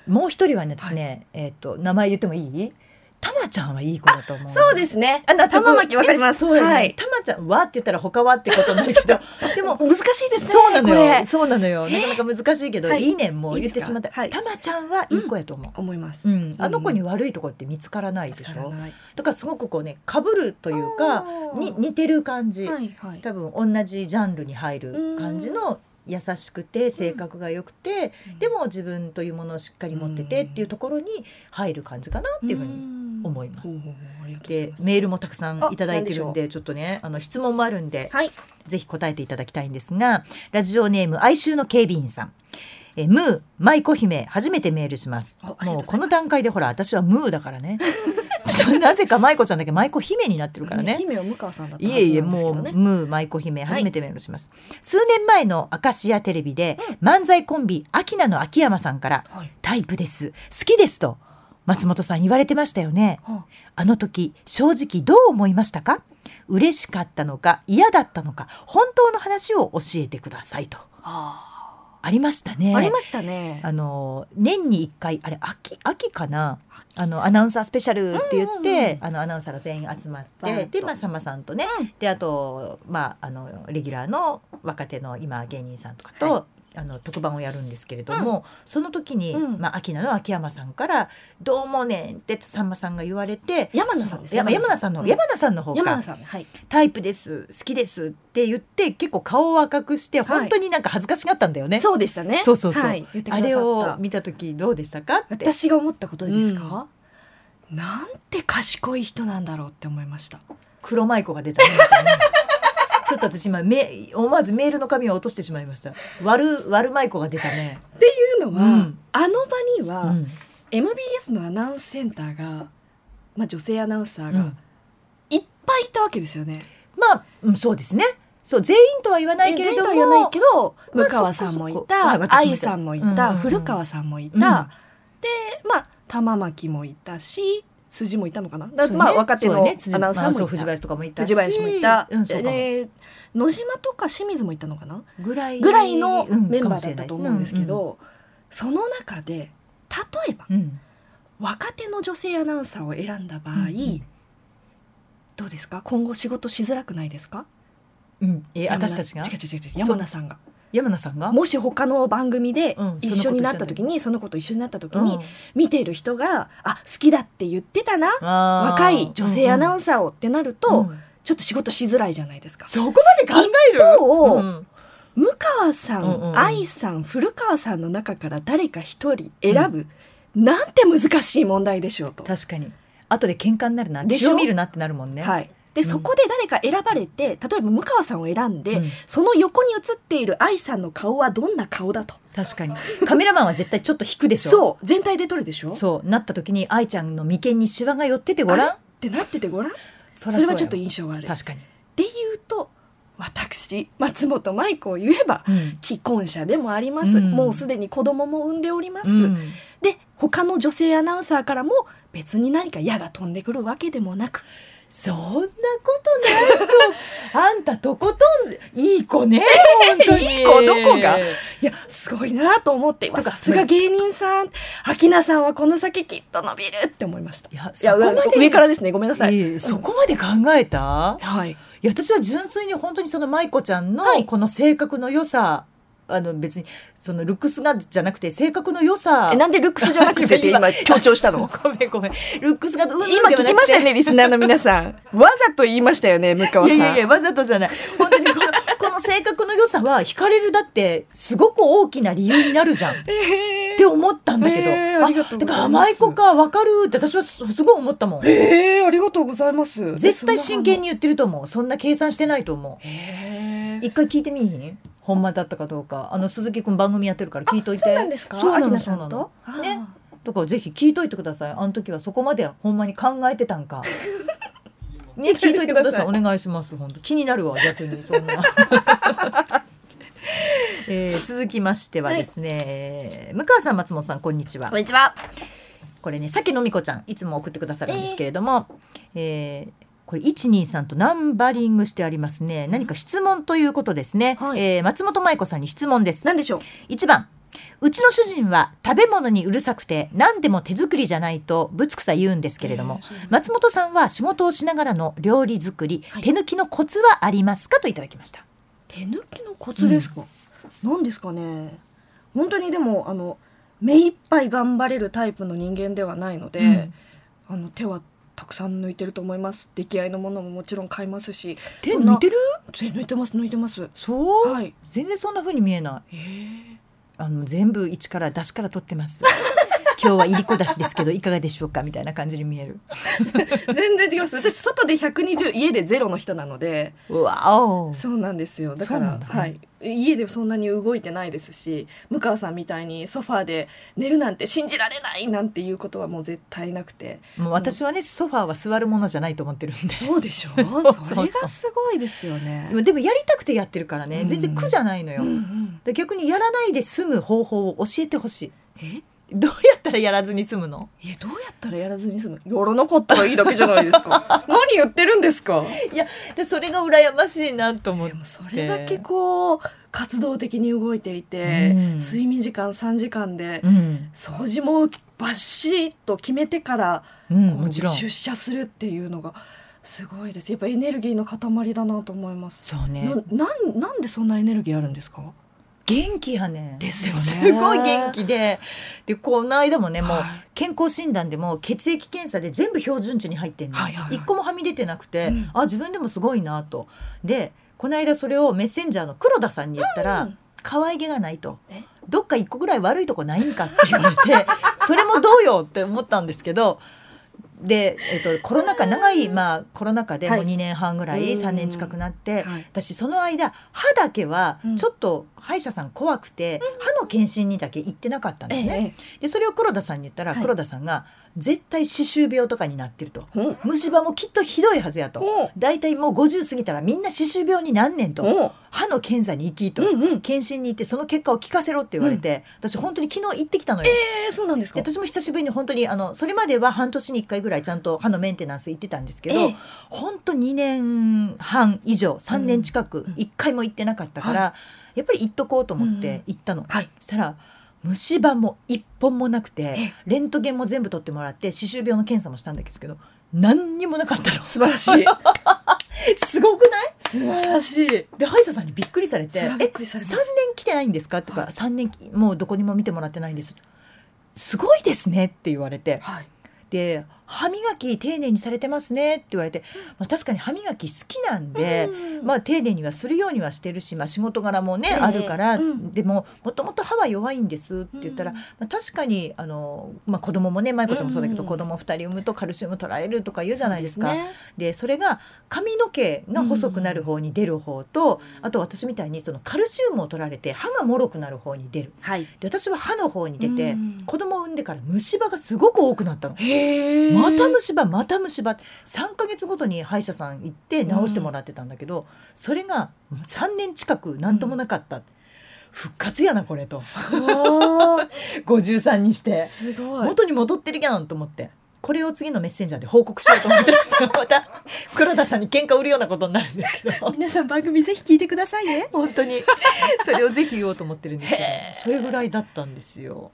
もう一人はね私ね、えっ、と名前言ってもいい？たまちゃんはいい子だと思う。そうですね。あ納得。玉巻わかります。そはい。たまちゃんはって言ったら他はってことになるけど。でも難しいですねそうなのよ。そうなのよ。なかなか難しいけど、はい。い、いねもう言ってしまったたまちゃんはいい子やと思う、思います。うん。あの子に悪いところって見つからないでしょ、だからすごくこうね被るというかに似てる感じ、はいはい。多分同じジャンルに入る感じの優しくて性格が良くて、でも自分というものをしっかり持っててっていうところに入る感じかなっていうふうに思います。うん。でメールもたくさんいただいてるんあでちょっとねあの質問もあるんではい。ぜひ答えていただきたいんですがラジオネーム哀愁の警備員さん。えムー舞子姫初めてメールします。もうこの段階でほら私はムーだからね。なぜか舞子ちゃんだけ舞子姫になってるからね。姫は向川さんだったいえいえはずなんですもうけどねムー舞子姫初めてメールします、数年前のアカシアテレビで、漫才コンビアキナの秋山さんからはい。タイプです。好きですと松本さん言われてましたよね。はあ。の時正直どう思いましたか？嬉しかったのか嫌だったのか本当の話を教えてくださいと。あ。ありましたね。ありましたね。あの年に1回あれ秋秋かな？あのアナウンサースペシャルって言って、あのアナウンサーが全員集まってでまあさんまさんとね、うん。であとまああのレギュラーの若手の今芸人さんとかと、はあの特番をやるんですけれども、その時に、うん。まあ秋名の秋山さんから「どうもねん」ってさんまさんが言われて山名さんです山名さんの、うん。山名さんの方山か田さんはい。タイプです好きですって言って結構顔を赤くしてはい。本当になんか恥ずかしがったんだよね。そうでしたね。そうそうそう。はい。あれを見た時どうでしたか？私が思ったことですか、なんて賢い人なんだろうって思いました。黒舞子が出たねちょっと私今め思わずメールの紙を落としてしまいました。悪悪舞子が出たね、っていうのは、うん。あの場には、うん。MBS のアナウンスセンターが、まあ、女性アナウンサーがうん。いっぱいいたわけですよね。まあ、うん、そうですね。そう全員とは言わないけれども言わないけどまあ向川さんもいた私もいた。愛さんもいた、古川さんもいた、うん。でまあ玉巻もいたし辻もいたのかな、だそうね。まあ若手のアナウンサーまあもいた、そう藤林とかもいたし。藤林もいた、うん、そうか。もで野島とか清水もいたのかな？ぐらいぐらいのうんメンバーだったと思うんですけど、その中で例えばうん。うん。若手の女性アナウンサーを選んだ場合、うんうん。どうですか？今後仕事しづらくないですか？うん、え私たちが？違う違う違う。山名さんが山名さんが？もし他の番組でうん一緒になった時に、その子と一緒に。なった時に、うん。見ている人があ好きだって言ってたな若い女性アナウンサーをってなると、うんちょっと仕事しづらいじゃないですか。そこまで考える？一向川さん、うんうんうん。愛さん古川さんの中から誰か一人選ぶ、なんて難しい問題でしょうと。確かに。後で喧嘩になるな。でしょ？血を見るなってなるもんね、はい、でうん。そこで誰か選ばれて例えば向川さんを選んで、うん。その横に写っている愛さんの顔はどんな顔だと。確かに。カメラマンは絶対ちょっと引くでしょ。そう。全体で撮るでしょ。っそう。なった時に愛ちゃんの眉間にシワが寄っててごらん。てなっててごらん。そそれはちょっと印象悪い。確かに、で言うと私松本舞子を言えばうん。既婚者でもあります、うん。もうすでに子供も産んでおります、うん。で他の女性アナウンサーからも別に何か矢が飛んでくるわけでもなくそんなことないと。あんたとことんずいい子ね本当に。いい子どこが？いやすごいなと思ってさすが芸人さん。秋菜さんはこの先きっと伸びるって思いました。いやいやそこまで上からですねごめんなさい、ええそこまで考えた、はい。いや私は純粋に本当にその舞子ちゃんはい。のこの性格の良さ、あの別にそのルックスがじゃなくて性格の良さ。えなんでルックスじゃなくてって 今強調したの？ごめんごめん。ルックスがうん今聞きましたよねリスナーの皆さん。わざと言いましたよね向川さん。いやいやいやわざとじゃない。本当にこのこの性格の良さは惹かれるだってすごく大きな理由になるじゃん。っえて思ったんだけど、えーありがとうございます。だから舞子か分かるって私はすすごい思ったもん。えー、ありがとうございます。絶対真剣にに言ってると思う。そんな計算してないと思う。へー。一回聞いてみいひん？ほんまだったかどうか。あの鈴木くん番組やってるから聞いといて。そうなんですか？そうなのそうなとのね。だからぜひ聞いといてください。あの時はそこまでほんまに考えてたんか。ね聞いといてください。お願いします本当。気になるわ逆にそんな。えー続きましてはですね、えー向川さん松本さんこんにちは。こんにちは。これねさきのみこちゃんいつも送ってくださるんですけれども、えーこれ123とナンバリングしてありますね。何か質問ということですね、はい。えー松本舞子さんに質問です。何でしょう？1番。うちの主人は食べ物にうるさくて何でも手作りじゃないとぶつくさ言うんですけれども、松本さんは仕事をしながらの料理作り、はい。手抜きのコツはありますか？といただきました。手抜きのコツですか、なん。ですかね？本当にでもあの目いっぱい頑張れるタイプの人間ではないので、うん。あの手はたくさん抜いてると思います。出来合いのものももちろん買いますし。手抜いてる？手抜いてます抜いてます。そう、はい。全然そんな風に見えない。えー。あの全部一から出しから取ってます今日はいりこだしですけどいかがでしょうか？みたいな感じに見える。全然違います。私外で120家でゼロの人なので。うわおそうなんですよ。だからはい。家でそんなに動いてないですし向川さんみたいにソファーで寝るなんて信じられないなんていうことはもう絶対なくて。もう私はねソファーは座るものじゃないと思ってるんで。そうでしょ？そうそれがすごいですよね。でもやりたくてやってるからねうん全然苦じゃないのよ、うんうん。で逆にやらないで済む方法を教えてほしい。え？どうやったらやらずに済むの？いやどうやったらやらずに済む？やらなかったらいいだけじゃないですか。何言ってるんですか？でそれが羨ましいなと思って。それだけこう活動的に動いていて、うん。睡眠時間3時間でうん、掃除もバシッと決めてからうん、もちろん。出社するっていうのがすごいです。やっぱエネルギーの塊だなと思います。そうね。ななんなんでそんなエネルギーあるんですか？元気やねですよね。すごい元気で。でこの間もねもうはい健康診断でも血液検査で全部標準値に入ってんの、はいはいはい。一個もはみ出てなくて、うん。あ自分でもすごいなと。でこの間それをメッセンジャーの黒田さんに言ったら、うん。可愛げがないと。え？どっか一個ぐらい悪いとこないんかって言われて それもどうよって思ったんですけどで、えっと、コロナ禍長い、まあ、コロナ禍でもうはい。2年半ぐらい、うん。3年近くなって、はい。私その間歯だけはうん。ちょっと歯医者さん怖くて、歯の検診にだけ行ってなかったんですね。えでそれを黒田さんに言ったら、はい。黒田さんが絶対歯周病とかになってると。虫歯もきっとひどいはずやと。お大体もう50過ぎたらみんな歯周病になんねんと。お歯の検査に行きと、検診に行ってその結果を聞かせろって言われて、私本当に昨日行ってきたのよ。えー、そうなんですか？で私も久しぶりに本当にあのそれまでは半年に1回ぐらいちゃんと歯のメンテナンス行ってたんですけど、ええ。本当2年半以上3年近くうん1回も行ってなかったから、やっぱり行っとこうと思って行ったの。はい。そしたら虫歯も一本もなくてえレントゲンも全部取ってもらって歯周病の検査もしたんですけど何にもなかったの。素晴らしい。すごくない？素晴らしい。で歯医者さんにびっくりされてそれは「えびっくりされます3年来てないんですか?」とか「はい。3年もうどこにも見てもらってないんです」すごいですねって言われて。はい。で歯磨き丁寧にされてますねって言われて、まあ、確かに歯磨き好きなんで、うんまあ、丁寧にはするようにはしてるし、まあ、仕事柄もね、ええあるから、うん。でももともと歯は弱いんですって言ったら、うん。まあ、確かにあの、まあ、子供もね舞子ちゃんもそうだけど、うん子供2人産むとカルシウム取られるとか言うじゃないですか。そうね。でそれが髪の毛が細くなる方に出る方と、あと私みたいにそのカルシウムを取られて歯が脆くなる方に出る。はい。で私は歯の方に出て、うん子供を産んでから虫歯がすごく多くなったの。へえまた虫歯また虫歯。3ヶ月ごとに歯医者さん行って治してもらってたんだけど、それが3年近く何ともなかった、復活やなこれと。すごい。53にして。すごい。元に戻ってるやんと思って。これを次のメッセンジャーで報告しようと思って。また黒田さんに喧嘩売るようなことになるんですけど。皆さん番組ぜひ聞いてくださいね。本当に。それをぜひ言おうと思ってるんですけど。それぐらいだったんですよ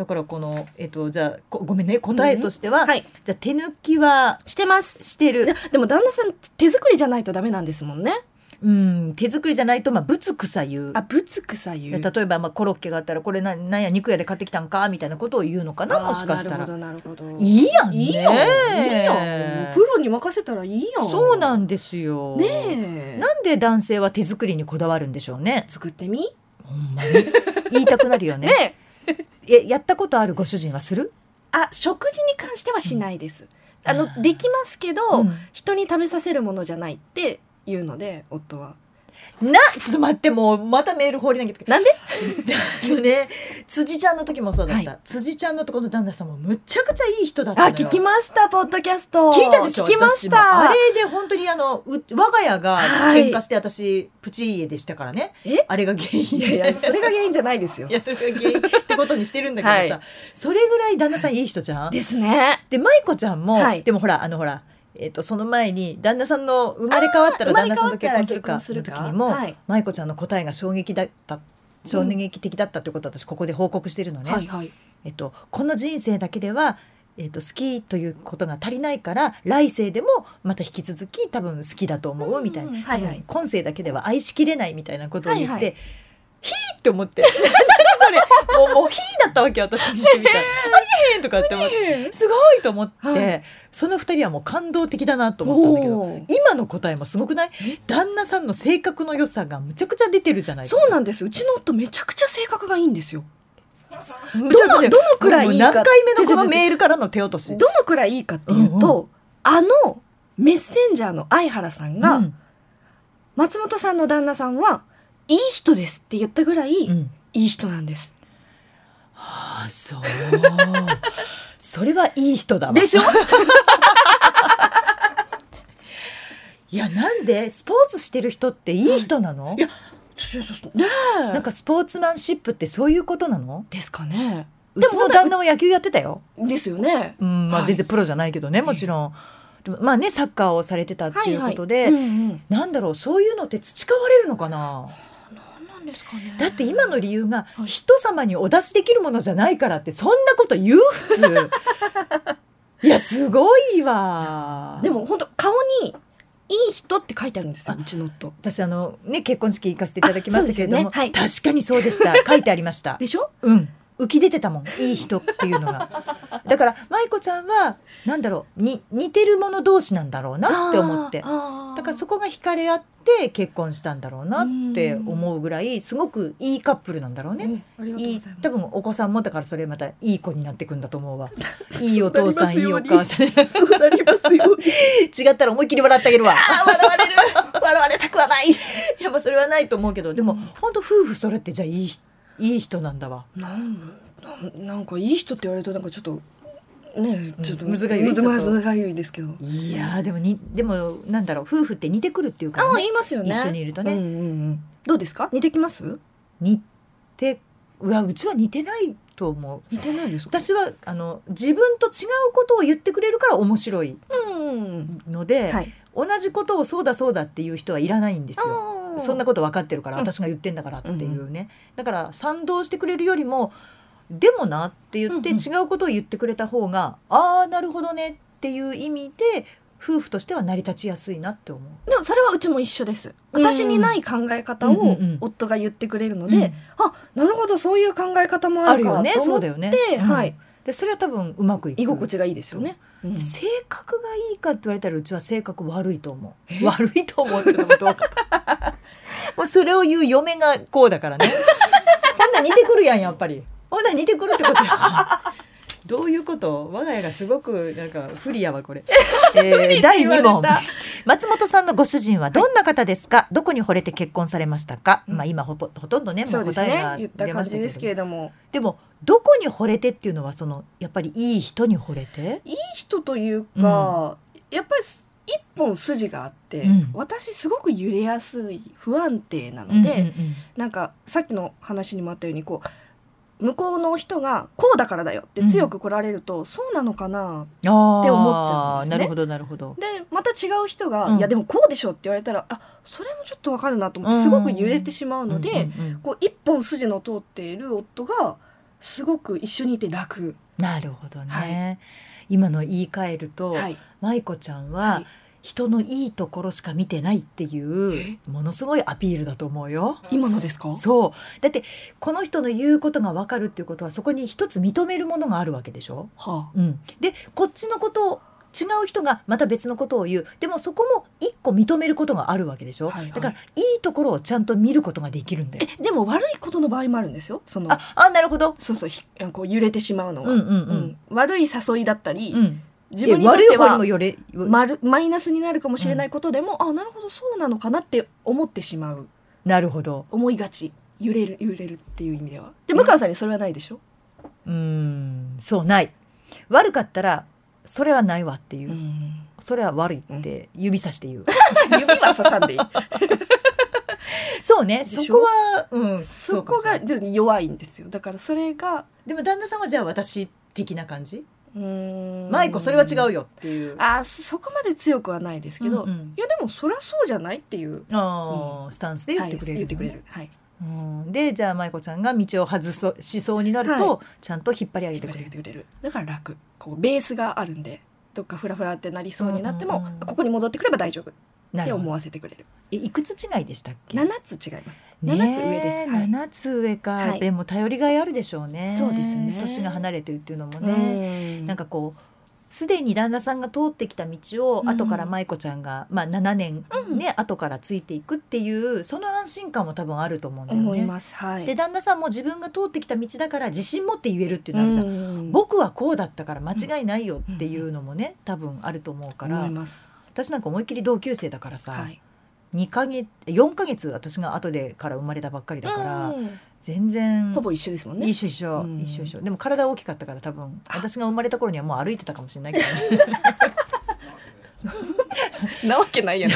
だからこのえっとじゃあこごめんね答えとしては、はいじゃあ手抜きはしてますしてるでも旦那さん手作りじゃないとダメなんですもんねうん、手作りじゃないと、まあ、ぶつくさ言う。あぶつくさ言う例えば、まあ、コロッケがあったら、これな、なんや、肉屋で買ってきたんかみたいなことを言うのかな、もしかしたら。なるほどなるほどいいやんね。いいやんいいやんプロに任せたらいいやんそうなんですよ。ねえなんで男性は手作りにこだわるんでしょうね。作ってみ？ほんまに。言いたくなるよね。ねえ、やったことあるご主人はする？あ食事に関してはしないです、あのできますけど、うん。人に食べさせるものじゃないって言うので夫はなちょっと待ってもうまたメール放り投げてなんで？あのね辻ちゃんの時もそうだった、は辻ちゃんのところの旦那さんもむちゃくちゃいい人だったあ聞きましたポッドキャスト。聞いたでしょ聞きまし私も。あたれで本当にあのう我が家がはい。喧嘩して私、プチ家でしたからね。え？あれが原因いでやいやそれが原因じゃないですよ。いやそれが原因ってことにしてるんだけどさ、はい。それぐらい旦那さんいい人じゃん？ですね。で舞子ちゃんも、はい。でもほらあのほらえっとその前に旦那さんの生まれ変わったら旦那さんと結婚するかの時にも、はい。舞子ちゃんの答えが衝撃だった衝撃的だったということを私ここで報告してるのね。はいはい。えっと、この人生だけでは、えっと、好きということが足りないから来世でもまた引き続き多分好きだと思うみたいな、うんはい。はい今世だけでは愛しきれないみたいなことを言って、はいはい。ヒーって思って。何 それもうもうヒーだったわけ私にしてみたら。ありえへんとかって思って。すごいと思って、はい。その二人はもう感動的だなと思ったんだけど今の答えもすごくない？旦那さんの性格の良さがむちゃくちゃ出てるじゃないですか。そうなんです。うちの夫めちゃくちゃ性格がいいんですよ。どのどのくらいいいか。何回目のこのメールからの手落とし。どのくらいいいかっていうと、あのメッセンジャーの相原さんが、うん。松本さんの旦那さんはいい人ですって言ったぐらい、うんいい人なんです。ああそう。それはいい人だわ。でしょ？いやなんでスポーツしてる人っていい人なの、いやそうそうそうねえ。なんかスポーツマンシップってそういうことなの？ですかね。うちの旦那は野球やってたよ、ですよね。うんまあ、はい。全然プロじゃないけどねもちろん、でもまあねサッカーをされてたっていうことで、はいはい。うんうんなんだろうそういうのって培われるのかな？何なんですかね。だって今の理由がはい。人様にお出しできるものじゃないからってそんなこと言う？普通。いやすごいわ。でも本当顔にいい人って書いてあるんですようちの夫。私あのね結婚式行かせていただきましたけれども、あそうですよね。確かにそうでした。書いてありました。でしょ？うん浮き出てたもん。いい人っていうのが。だから舞子ちゃんはなんだろうに似てる者同士なんだろうなって思って。だからそこが惹かれ合って結婚したんだろうなって思うぐらいすごくいいカップルなんだろうね。多分お子さんもだからそれまたいい子になってくんだと思うわ。いいお父さんいいお母さん。違ったら思いっきり笑ってあげるわ。笑われる。笑われたくはない。いやまあそれはないと思うけどでも本当夫婦それってじゃあいい人いい人なんだわ。なんなんなんかいい人って言われるとなんかちょっとねちょっとむずがゆい。むずちょっとむずがゆいですけど。いやーでもにでもなんだろう夫婦って似てくるっていうかああ言いますよね。一緒にいるとね。うんうんうん。どうですか？似てきます？似てうわうちは似てないと思う。似てないですか？私はあの自分と違うことを言ってくれるから面白いうん。ので、はい同じことをそうだそうだっていう人はいらないんですよ。そんなこと分かってるからうん。私が言ってんだからっていうね、だから賛同してくれるよりもでもなって言ってうんうん。違うことを言ってくれた方が、ああなるほどねっていう意味で夫婦としては成り立ちやすいなって思う。でもそれはうちも一緒です。うん。私にない考え方をうんうんうん。夫が言ってくれるので、うん。あなるほどそういう考え方もあるかと思っそうだよね。て、うん。はいでそれは多分うまくいく。居心地がいいですよね、うん。で性格がいいかって言われたらうちは性格悪いと思う。え？悪いと思うってのもどうかもう それを言う嫁がこうだからね。こんなん似てくるやんやっぱり。こんなん似てくるってことやどういうこと？我が家がすごくなんか不利やわこれ、えー、第2問。松本さんのご主人はどんな方ですか、どこに惚れて結婚されましたか、うん。まあ今ほぽほとんどねもそう答えが言った出ましたけど感じですけれども。でもどこに惚れてっていうのはそのやっぱりいい人に惚れて？いい人というか、やっぱり一本筋があって、うん。私すごく揺れやすい不安定なので、うんうんうん。なんかさっきの話にもあったようにこう向こうの人がこうだからだよって強く来られると、そうなのかなあって思っちゃうんですね。なるほどなるほど。でまた違う人が、うん。いやでもこうでしょって言われたらあそれもちょっとわかるなと思ってすごく揺れてしまうので、うんうんうんこう一本筋の通っている夫がすごく一緒にいて楽。なるほどね。はい今の言い換えると、はい、舞子ちゃんははい人のいいところしか見てないっていうものすごいアピールだと思うよ。今のですか？そう。だってこの人の言うことが分かるっていうことはそこに一つ認めるものがあるわけでしょ、はうん、でこっちのことを違う人がまた別のことを言う。でもそこも一個認めることがあるわけでしょ、はいはい。だからいいところをちゃんと見ることができるんだよ。えでも悪いことの場合もあるんですよその。ああなるほど。そうそうひこう揺れてしまうのは、うんうんうん。うん。悪い誘いだったり、うん自分にとってはマルマイナスになるかもしれないことでも、あなるほどそうなのかなって思ってしまう。なるほど。思いがち。揺れる揺れるっていう意味では。で向川さんにそれはないでしょ、うーん。そうない。悪かったらそれはないわっていう、うん、それは悪いって指さして言う、指は刺さんでいい。そうね。そこはうんそこが弱いんですよ。だからそれがでも旦那さんはじゃあ私的な感じ？舞子それは違うよっていう。あそそこまで強くはないですけど、うんうん。いやでもそりゃそうじゃないっていう。あースタンスで言ってくれる、はい、言ってくれる。はい。うん、でじゃあ舞子ちゃんが道を外そしそうになると、はちゃんと引っ張り上げててくれる。くれる。だから楽。こうベースがあるんでどっかフラフラってなりそうになっても、うんうんうん。ここに戻ってくれば大丈夫。って思わせてくれる。えいくつ違いでしたっけ？7つ違います。ねえ7つ上です、はい。7つ上か、はい。でも頼りがいあるでしょうね。そうですね。年が離れてるっていうのもうね、ん。なんかこうすでに旦那さんが通ってきた道をうん。後から舞子ちゃんが、まあ、7年うん。ね、後からついていくっていうその安心感も多分あると思うんだよね。思います。はい。で旦那さんも自分が通ってきた道だから自信持って言えるっていうのあるじゃん、うん。僕はこうだったから間違いないよっていうのもね、多分あると思うから。思います私なんか思いっきり同級生だからさ、はい。2ヶ月4ヶ月私が後でから生まれたばっかりだから、うん。全然ほぼ一緒ですもんね。一緒一緒、うん。一緒一緒でも体大きかったから多分私が生まれた頃にはもう歩いてたかもしれないけど。ね なわけないや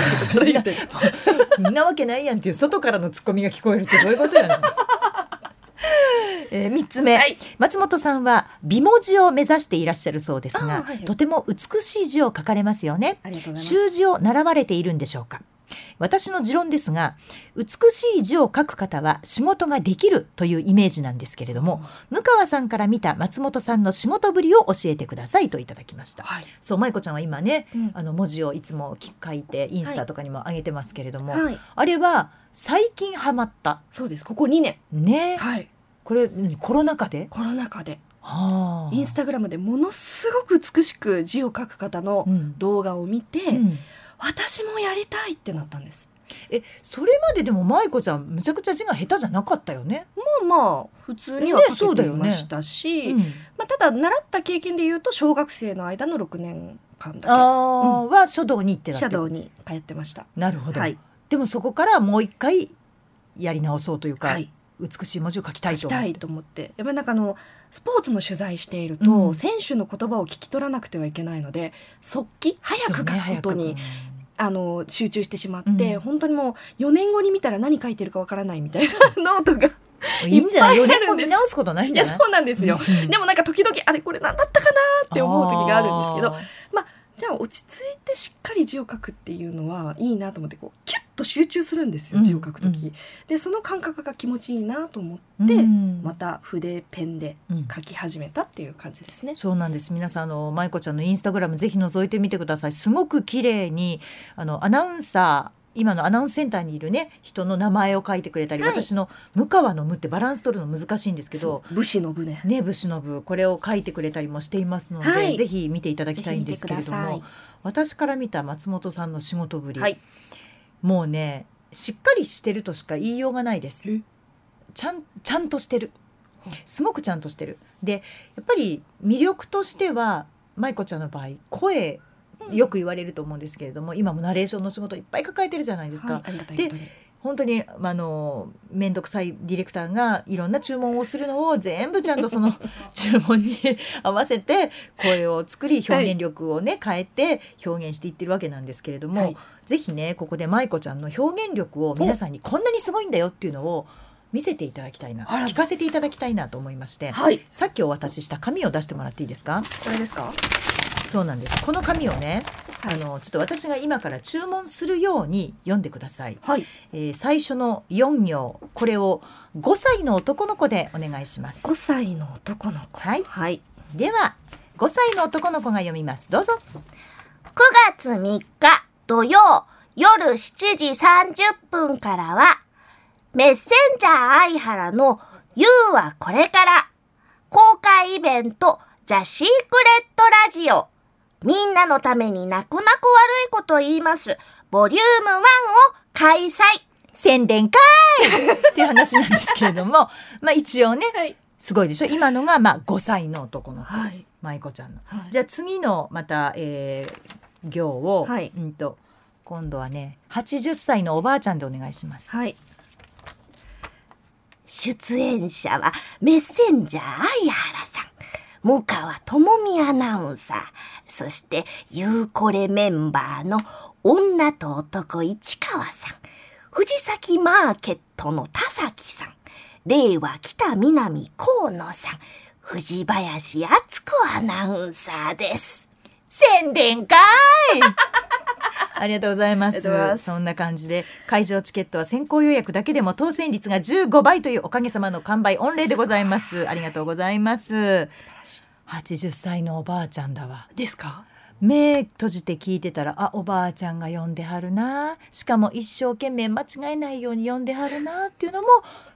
んなわけないやんっていう外からのツッコミが聞こえるってどういうことやねん えー、3つ目、はい。松本さんは美文字を目指していらっしゃるそうですが、はいはい。とても美しい字を書かれますよね。習字を習われているんでしょうか。私の持論ですが美しい字を書く方は仕事ができるというイメージなんですけれども、向川さんから見た松本さんの仕事ぶりを教えてくださいといただきました。はい。そう舞子ちゃんは今ねうん。あの文字をいつも書いてインスタとかにも上げてますけれども、はい。あれは最近ハマった。そうです。ここ2年。ね。はい。これ何？コロナ禍で、コロナ禍で。はあ。インスタグラムでものすごく美しく字を書く方のうん。動画を見て、うん。私もやりたいってなったんです。えそれまででも舞子ちゃんむちゃくちゃ字が下手じゃなかったよね？まあまあ普通にはね書そうだよねけていましたし、うん。まあ、ただ習った経験で言うと小学生の間の6年間だあーは書道に行ってたってけシャドウに通ってました。なるほど、はいでもそこからもう一回やり直そうというか、はい。美しい文字を書きたいと。思って書きたいと思って。やっぱりなんかあのスポーツの取材していると、うん。選手の言葉を聞き取らなくてはいけないので速記？早く書くことに、ねあの集中してしまって、うん。本当にもう4年後に見たら何書いてるかわからないみたいな ノートがいいんじゃない？4いっぱいあるんです年後見直すことないんいやじゃない？そうなんですよ。うん。でもなんか時々あれこれ何だったかなって思う時があるんですけどあーじゃあ落ち着いてしっかり字を書くっていうのはいいなと思ってこうキュッと集中するんですようん。字を書く時、うん。でその感覚が気持ちいいなと思って、うん。また筆ペンでうん。書き始めたっていう感じですね。そうなんです。皆さんあの舞子ちゃんのインスタグラムぜひ覗いてみてください。すごく綺麗にあのアナウンサー今のアナウンスセンターにいるね人の名前を書いてくれたり、はい。私の向川の「無」ってバランス取るの難しいんですけどそう武士の船ね。武士の部これを書いてくれたりもしていますので、はい。ぜひ見ていただきたいんですけれどぜひ見てくも私から見た松本さんの仕事ぶり、はい。もうねしっかりしてるとしか言いようがないです。え？ちゃんちゃんとしてる。すごくちゃんとしてる。でやっぱり魅力としては舞子ちゃんの場合声よく言われると思うんですけれども、今もナレーションの仕事いっぱい抱えてるじゃないですか、はい、ありがたいことに。本当にあの面倒くさいディレクターがいろんな注文をするのを全部ちゃんとその 注文に合わせて声を作り表現力をね、変えて表現していってるわけなんですけれども、はい。ぜひねここで舞子ちゃんの表現力を皆さんにこんなにすごいんだよっていうのを見せていただきたいな聞かせていただきたいなと思いましてはい。さっきお渡しした紙を出してもらっていいですか？これですか？そうなんです。この紙をね、はい。あのちょっと私が今から注文するように読んでください。はい。えー最初の4行。これを5歳の男の子でお願いします。5歳の男の子。はい。はい。では5歳の男の子が読みます。どうぞ。9月3日土曜夜7時30分からは、メッセンジャー相原の You はこれから公開イベントザ・シークレットラジオみんなのために泣く泣く悪いこと言います。ボリューム1を開催。宣伝かい っていう話なんですけれども。まあ一応ねはい。すごいでしょ。今のがまあ5歳の男の子、はい。舞子ちゃんの。はい。じゃあ次のまた、えー、行を、はい。うんと今度はね80歳のおばあちゃんでお願いします。はい。出演者はメッセンジャー相原さん、向川智美アナウンサー、そしてゆうこれメンバーの女と男市川さん、藤崎マーケットの田崎さん、令和北南河野さん、藤林敦子アナウンサーです。宣伝か いありがとうございます。そんな感じで。会場チケットは先行予約だけでも当選率が15倍というおかげさまの完売御礼でございます。ありがとうございます80歳のおばあちゃんだわ。ですか？目閉じて聞いてたらあおばあちゃんが呼んではるな。しかも一生懸命間違えないように呼んではるなっていうのも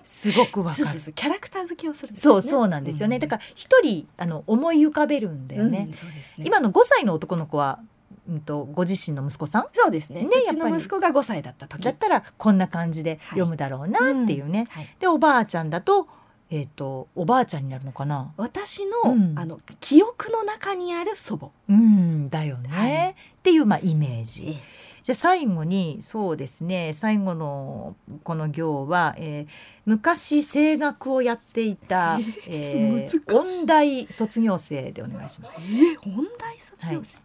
すごくわかる。キャラクター付けをするんですそうそうなんですよね、だから一人あの思い浮かべるんだよね、うんね。今の5歳の男の子は、うん、とご自身の息子さん？そうですね。ねやっぱ息子が5歳だった時。だったらこんな感じで読むだろうなっていうね、はい。でおばあちゃんだと,、えー、とおばあちゃんになるのかな？私の,、うん。あの記憶の中にある祖母。うんだよね、はい。っていう、まあ、イメージ。えじゃあ最後にそうですね。最後のこの行は、えー昔声楽をやっていた、えー音大卒業生でお願いします。え本大卒業生、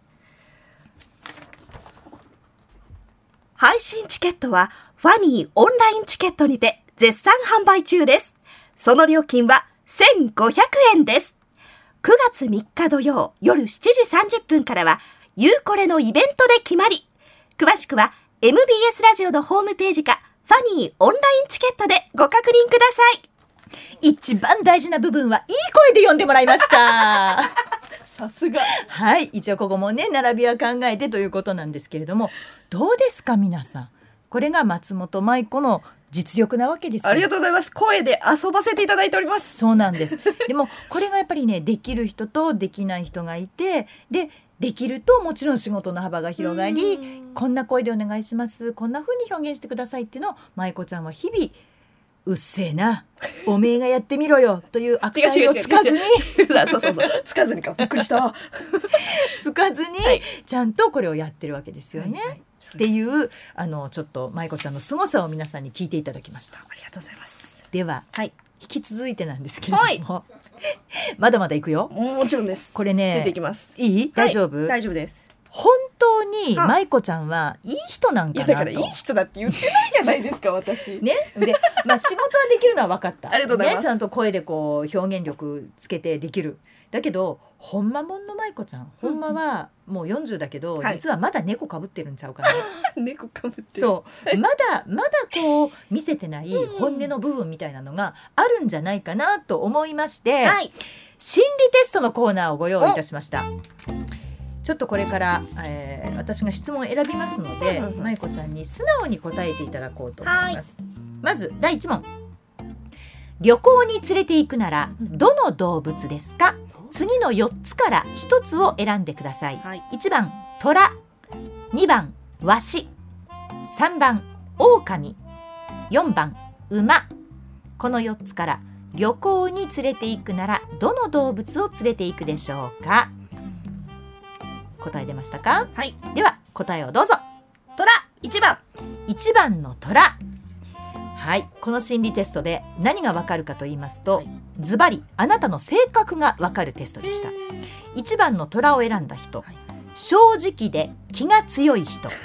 配信チケットはファニーオンラインチケットにて絶賛販売中です。その料金は1500円です。9月3日土曜夜7時30分からは、ゆうこれのイベントで決まり。詳しくは MBS ラジオのホームページか、ファニーオンラインチケットでご確認ください。一番大事な部分はいい声で読んでもらいました。さすがはい一応ここもね並びは考えてということなんですけれどもどうですか皆さんこれが松本舞子の実力なわけですよ。ありがとうございます。声で遊ばせていただいております。そうなんです。でもこれがやっぱりねできる人とできない人がいてでできるともちろん仕事の幅が広がりこんな声でお願いしますこんな風に表現してくださいっていうのを舞子ちゃんは日々うっせえなおめえがやってみろよという悪態をつかずに。そうそうそう。つかずにかびっくりした。つかずにはいちゃんとこれをやってるわけですよね。はいはいっていうあのちょっと舞子ちゃんの凄さを皆さんに聞いていただきました。ありがとうございます。でははい。引き続いてなんですけれども、まだまだいくよ。もちろんです。これついてねいきます。いい？大丈夫、大丈夫です。本当には舞子ちゃんはいい人なんいかなと。やだからいい人だって言ってないじゃないですか私。ね、で、まあ、仕事はできるのは分かった。ありがとうございます。ね、ちゃんと声でこう表現力つけてできる。だけど、ほんまもんの舞子ちゃん、ほんまはもう40だけど、はい実はまだ猫かぶってるんちゃうかな。猫かぶってるそう、まだまだこう見せてない本音の部分みたいなのがあるんじゃないかなと思いまして、はい。心理テストのコーナーをご用意いたしました。ちょっとこれから、えー私が質問を選びますので、うんうんうん舞子ちゃんに素直に答えていただこうと思います。まず第一問。旅行に連れて行くならどの動物ですか？次の4つから1つを選んでください。はい。1番虎。2番ワシ。3番狼。4番馬。この4つから旅行に連れて行くならどの動物を連れて行くでしょうか？答え出ましたか？はい。では答えをどうぞ。虎。一番。1番の虎はい。この心理テストで何がわかるかと言いますと、はい。ズバリあなたの性格がわかるテストでした。1番の虎を選んだ人、はい。正直で気が強い人。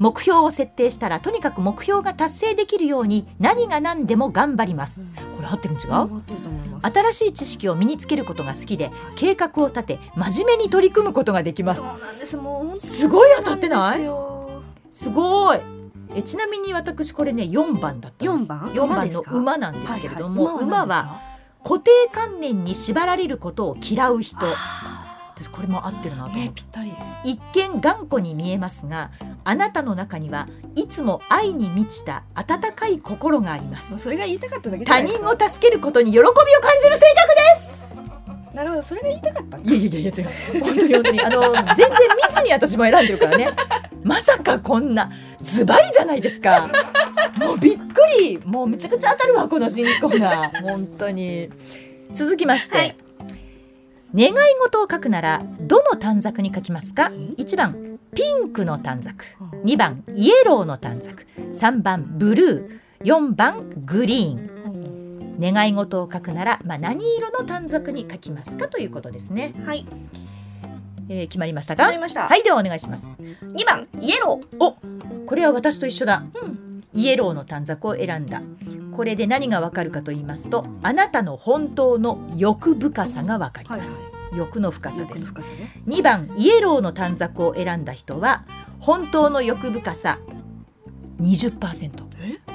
目標を設定したらとにかく目標が達成できるように何が何でも頑張ります。これ合ってるん違う、新しい知識を身につけることが好きで計画を立て真面目に取り組むことができます。そうなんです。もうすごい当たってない？すごいえちなみに私これね4番だったんです。四番？4番の馬なんですけれども、はいはい。馬は固定観念に縛られることを嫌う人。私これも合ってるなと思ってねぴったり。一見頑固に見えますがあなたの中にはいつも愛に満ちた温かい心があります。それが言いたかっただけ他人を助けることに喜びを感じる性なるほどそれが言いたかったいやいやいや違う。本当に本当に。あの全然見ずに私も選んでるからね。まさかこんなズバリじゃないですか。もうびっくり。もうめちゃくちゃ当たるわこの新コーナー。本当に。続きまして、はい。願い事を書くならどの短冊に書きますか？1番ピンクの短冊。2番イエローの短冊。3番ブルー。4番グリーン願い事を書くなら、まあ、何色の短冊に書きますかということですね、はい。えー決まりましたか？わかりました。はいではお願いします。2番イエロー。これは私と一緒だ、うん。イエローの短冊を選んだ。これで何がわかるかと言いますとあなたの本当の欲深さがわかります、欲の深さです。ね。2番イエローの短冊を選んだ人は本当の欲深さ20%え？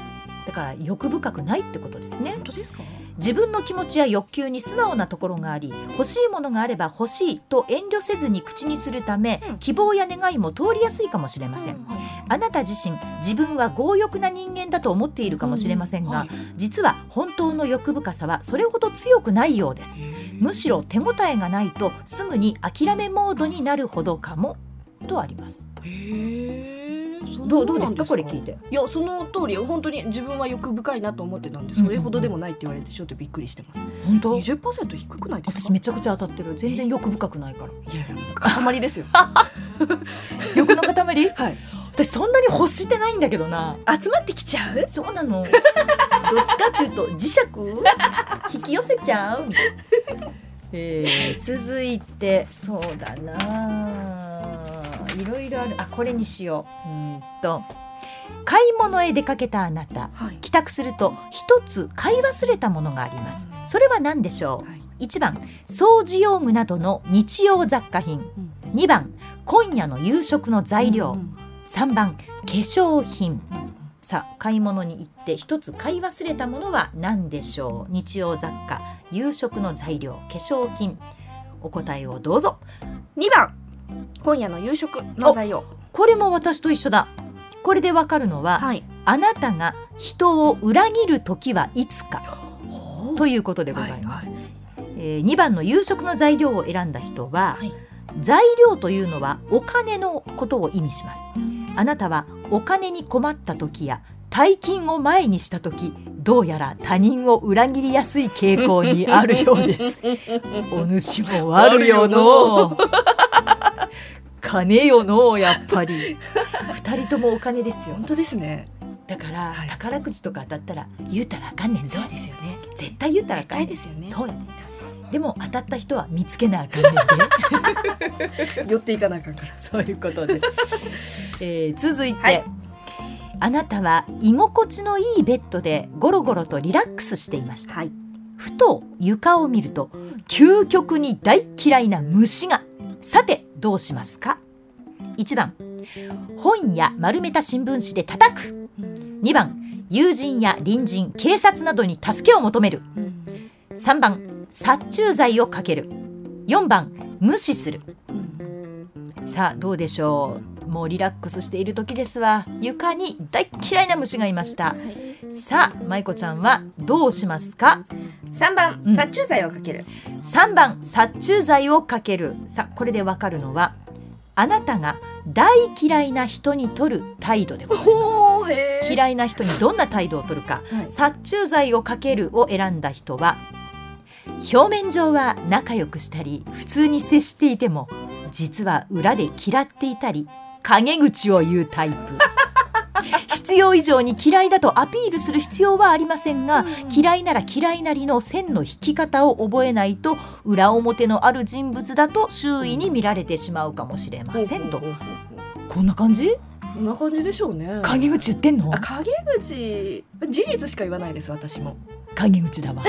だから欲深くないってことですね。本当ですか？自分の気持ちや欲求に素直なところがあり欲しいものがあれば欲しいと遠慮せずに口にするため、うん。希望や願いも通りやすいかもしれません、あなた自身自分は強欲な人間だと思っているかもしれませんが、はい実は本当の欲深さはそれほど強くないようです。むしろ手応えがないとすぐに諦めモードになるほどかもとあります。へえどうどうですか？これ聞いて。いやその通り本当に自分は欲深いなと思ってたん。でそれほどでもないって言われてちょっとびっくりしてます。本当？20%低くないですか？私めちゃくちゃ当たってる。全然欲深くないから。いやいや塊ですよ。欲の塊？はい。私そんなに欲してないんだけどな。集まってきちゃう？そうなの。どっちかっていうと磁石引き寄せちゃう。えー続いてそうだないろいろある。あこれにしよう。うーんと買い物へ出かけたあなた。はい。帰宅すると一つ買い忘れたものがあります。それは何でしょう？はい。1番掃除用具などの日用雑貨品。うん。2番今夜の夕食の材料、うん3番化粧品。うんさあ買い物に行って一つ買い忘れたものは何でしょう？日用雑貨夕食の材料化粧品。お答えをどうぞ。2番今夜の夕食の材料これも私と一緒だ。これでわかるのは、はい。あなたが人を裏切る時はいつか。ということでございます、はいえー2番の夕食の材料を選んだ人は、はい。材料というのはお金のことを意味します。あなたはお金に困った時や大金を前にした時どうやら他人を裏切りやすい傾向にあるようです。お主も悪よの 金よのやっぱり。二人ともお金ですよ。本当ですね。だから、はい。宝くじとか当たったら言うたらあかんねんぞ。そうですよね。絶対言うたらあ絶かんねん。対ですよね。そうやねでも当たった人は見つけなあかんねんで。寄っていかなあかんから。そういうことです。えー続いて、はい。あなたは居心地のいいベッドでゴロゴロとリラックスしていました。はい。ふと床を見ると究極に大嫌いな虫が。さてどうしますか ?1 番本や丸めた新聞紙で叩く。2番友人や隣人警察などに助けを求める。3番殺虫剤をかける。4番無視する。さあどうでしょう？もうリラックスしている時ですわ。床に大嫌いな虫がいました。さあ舞子ちゃんはどうしますか？3番うん。殺虫剤をかける。3番殺虫剤をかける。さあこれでわかるのはあなたが大嫌いな人に取る態度でございます。嫌いな人にどんな態度を取るか。はい。殺虫剤をかけるを選んだ人は表面上は仲良くしたり普通に接していても実は裏で嫌っていたり陰口を言うタイプ。必要以上に嫌いだとアピールする必要はありませんが、嫌いなら嫌いなりの線の引き方を覚えないと裏表のある人物だと周囲に見られてしまうかもしれませんと。こんな感じ？こんな感じでしょうね。陰口言ってんの？あ陰口。事実しか言わないです私も。陰口だわ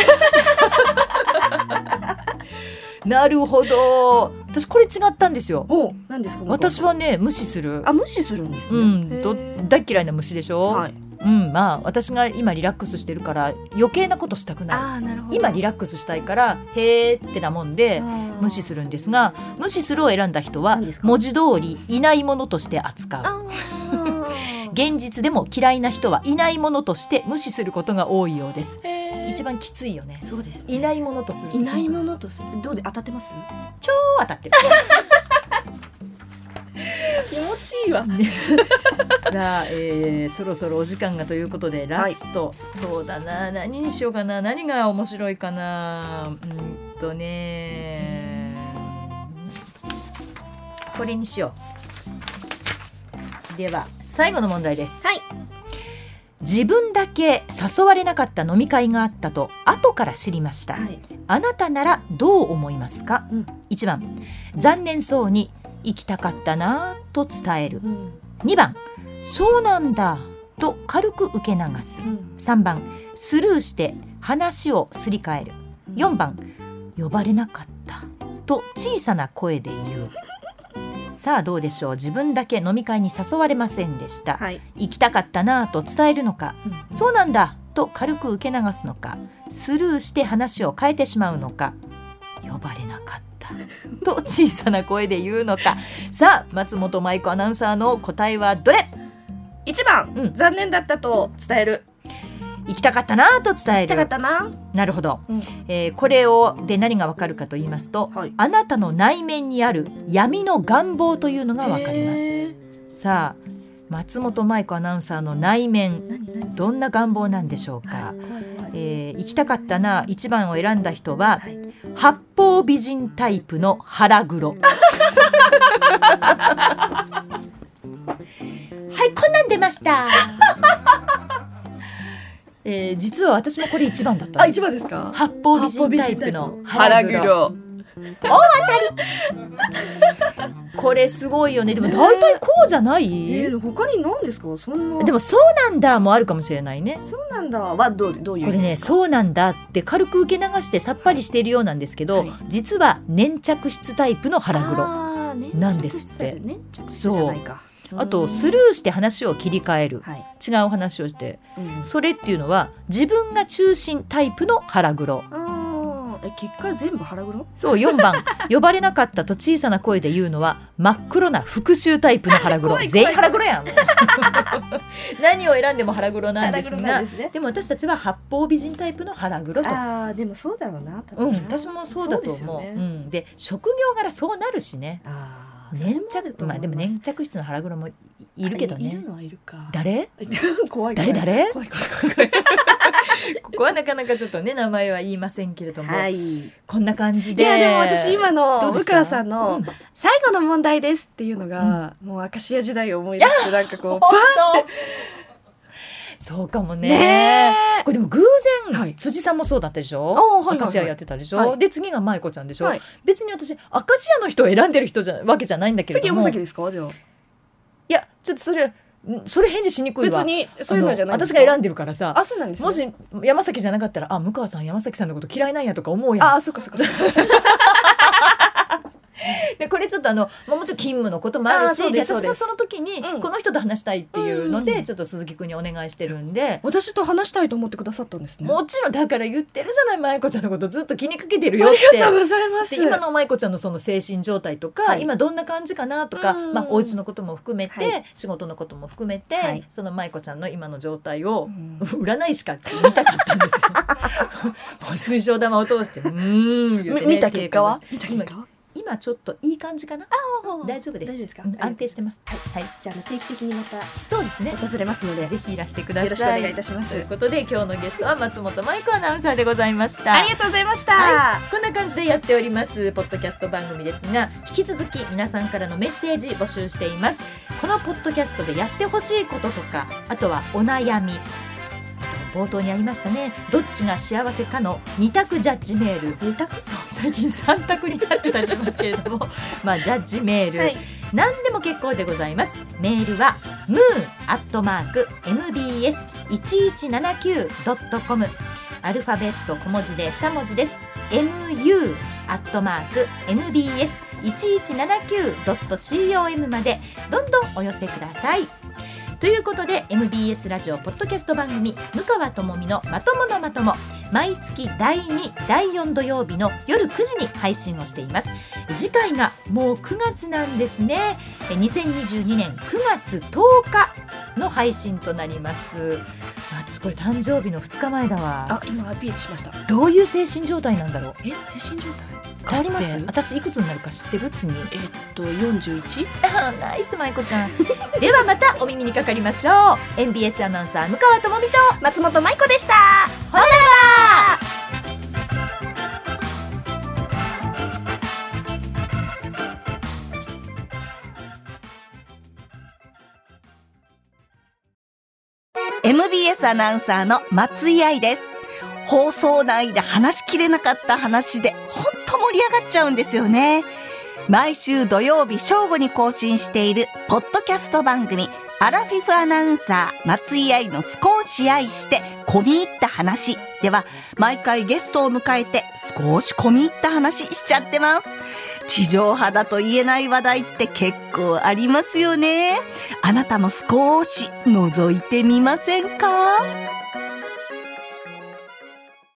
なるほど。私これ違ったんですよ。お何ですか？私はね無視する。あ無視するんですね。うん。ど大嫌いな虫でしょ、はい。うん。まあ私が今リラックスしてるから余計なことしたくない。今リラックスしたいからへーってなもんで無視するるんですが無視するを選んだ人は文字通りいないものとして扱う。現実でも嫌いな人はいないものとして無視することが多いようです。へー一番きついよね。そうですね。いないものとする。いないものとする。どうで当たってます？超当たってる。気持ちいいわ。さあ、えー、そろそろお時間がということでラスト、そうだな。何にしようかな。何が面白いかな。うんとね。これにしよう。では最後の問題です、はい自分だけ誘われなかった飲み会があったと後から知りました、はい。あなたならどう思いますか、うん。1番。残念そうに行きたかったなぁと伝える。うん。2番。そうなんだと軽く受け流す。うん。3番。スルーして話をすり替える。4番。呼ばれなかった。と小さな声で言うさあどうでしょう？自分だけ飲み会に誘われませんでした、はい。行きたかったなぁと伝えるのか？そうなんだと軽く受け流すのか？スルーして話を変えてしまうのか？呼ばれなかった。と小さな声で言うのか？さあ松本舞子アナウンサーの答えはどれ？一番、うん。残念だったと伝える行きたかったなぁと伝え行きたかっるたな。なるほど、うん。えーこれをで何がわかるかと言いますと、はい。あなたの内面にある闇の願望というのがわかります。さあ松本舞子アナウンサーの内面どんな願望なんでしょうか、はいえー行きたかったな1番を選んだ人ははい。八方美人タイプの腹黒。はいこんなん出ましたえー実は私もこれ1番だった。あ一番ですか？八方美人タイプの腹腹黒。黒これすごいよね。でも大体こうじゃない、えー、他に何ですか？そんな。でもそうなんだもあるかもしれないね。そうなんだ。はどうどういうこれねそうなんだって軽く受け流してさっぱりしているようなんですけど、はい。実は粘着質タイプの腹黒なんですって。粘着質じゃないかとスルーして話を切り替える。はい、違う話をして。うん、それっていうのは自分が中心タイプの腹黒。え結果全部腹黒？そう4番。呼ばれなかったと小さな声で言うのは真っ黒な復讐タイプの腹黒。全員腹黒やん。何を選んでも腹黒なんですがね。でも私たちは八方美人タイプの腹黒と。あーでもそうだろうな多うん、私もそうだと思う。そうでね。うん、で職業柄そうなるしね。あー粘着まあでも粘着質の腹黒もいいるけどね。あいいるのはいるか。誰？怖い誰？誰？怖い怖い怖い。ここはなかなかちょっとね名前は言いませんけれども、はい。こんな感じいで。やでも私今のどうでした？向川さんのうん。最後の問題ですっていうのが、もうアカシア時代を思い出してなんかこう本当そうかもね。これでも偶然、はい辻さんもそうだったでしょ？はいはいはいアカシアやってたでしょ？はいで次が舞子ちゃんでしょ？はい別に私アカシアの人を選んでる人じゃわけじゃないんだけれども。次山崎ですか？じゃあいやちょっとそれんそれ返事しにくいわ。別にそういうのじゃない私が選んででるからさあそうなんですねもし山崎じゃなかったらあ向川さん山崎さんのこと嫌いなんやとか思うやんあそっかそっかそっかでこれちょっとあのまあもちろん勤務のこともあるし私がその時にうん。この人と話したいっていうので、うんちょっと鈴木くんにお願いしてるんで、私と話したいと思ってくださったんですね。もちろんだから言ってるじゃない舞子ちゃんのことずっと気にかけてるよあって。りがとうございます。で今の舞子ちゃんのその精神状態とか、はい。今どんな感じかなとか、うんまあ、お家のことも含めて、はい。仕事のことも含めて、はい。その舞子ちゃんの今の状態をうん。占い師かって見たかったんですよ。もう水晶玉を通して、うーんねみ見た結果は？見た結果は？今ちょっといい感じかな？あ大丈夫です。大丈夫ですか？うん安定してます。はい、じゃあ定期的にまたそうですね。訪れますのでぜひいらしてください。よろしくお願いいたしますということで今日のゲストは松本舞子アナウンサーでございました。ありがとうございました、はこんな感じでやっておりますポッドキャスト番組ですが引き続き皆さんからのメッセージ募集していますこのポッドキャストでやってほしいこととかあとはお悩み冒頭にありましたね。どっちが幸せかの二択ジャッジメール。二択。最近三択になってたりしますけれども。まあジャッジメール、はい。何でも結構でございます。メールは moon アットマーク mbs 一一七九ドットコム。アルファベット小文字で二文字です。mu アットマーク mbs 一一七九ドット com まで。どんどんお寄せください。ということで MBS ラジオポッドキャスト番組「向川智美のまとものまとも」毎月第2第4土曜日の夜9時に配信をしています。次回がもう9月なんですね。え2022年9月10日の配信となります。私これ誕生日の2日前だわ。あ今アピールしました。どういう精神状態なんだろう？え精神状態？変わります？私いくつになるか知ってる？次。えっと 41? あナイス舞子ちゃん。ではまたお耳にかかりましょう。NBS アナウンサー向川智美と。松本舞子でした。ほらば。MBS アナウンサーの松井愛です。放送内で話しきれなかった話で、ほんと盛り上がっちゃうんですよね。毎週土曜日正午に更新している、ポッドキャスト番組、アラフィフアナウンサー、松井愛の少し愛して、込み入った話では、毎回ゲストを迎えて、少し込み入った話しちゃってます。地上波だと言えない話題って結構ありますよね。あなたも少し覗いてみませんか？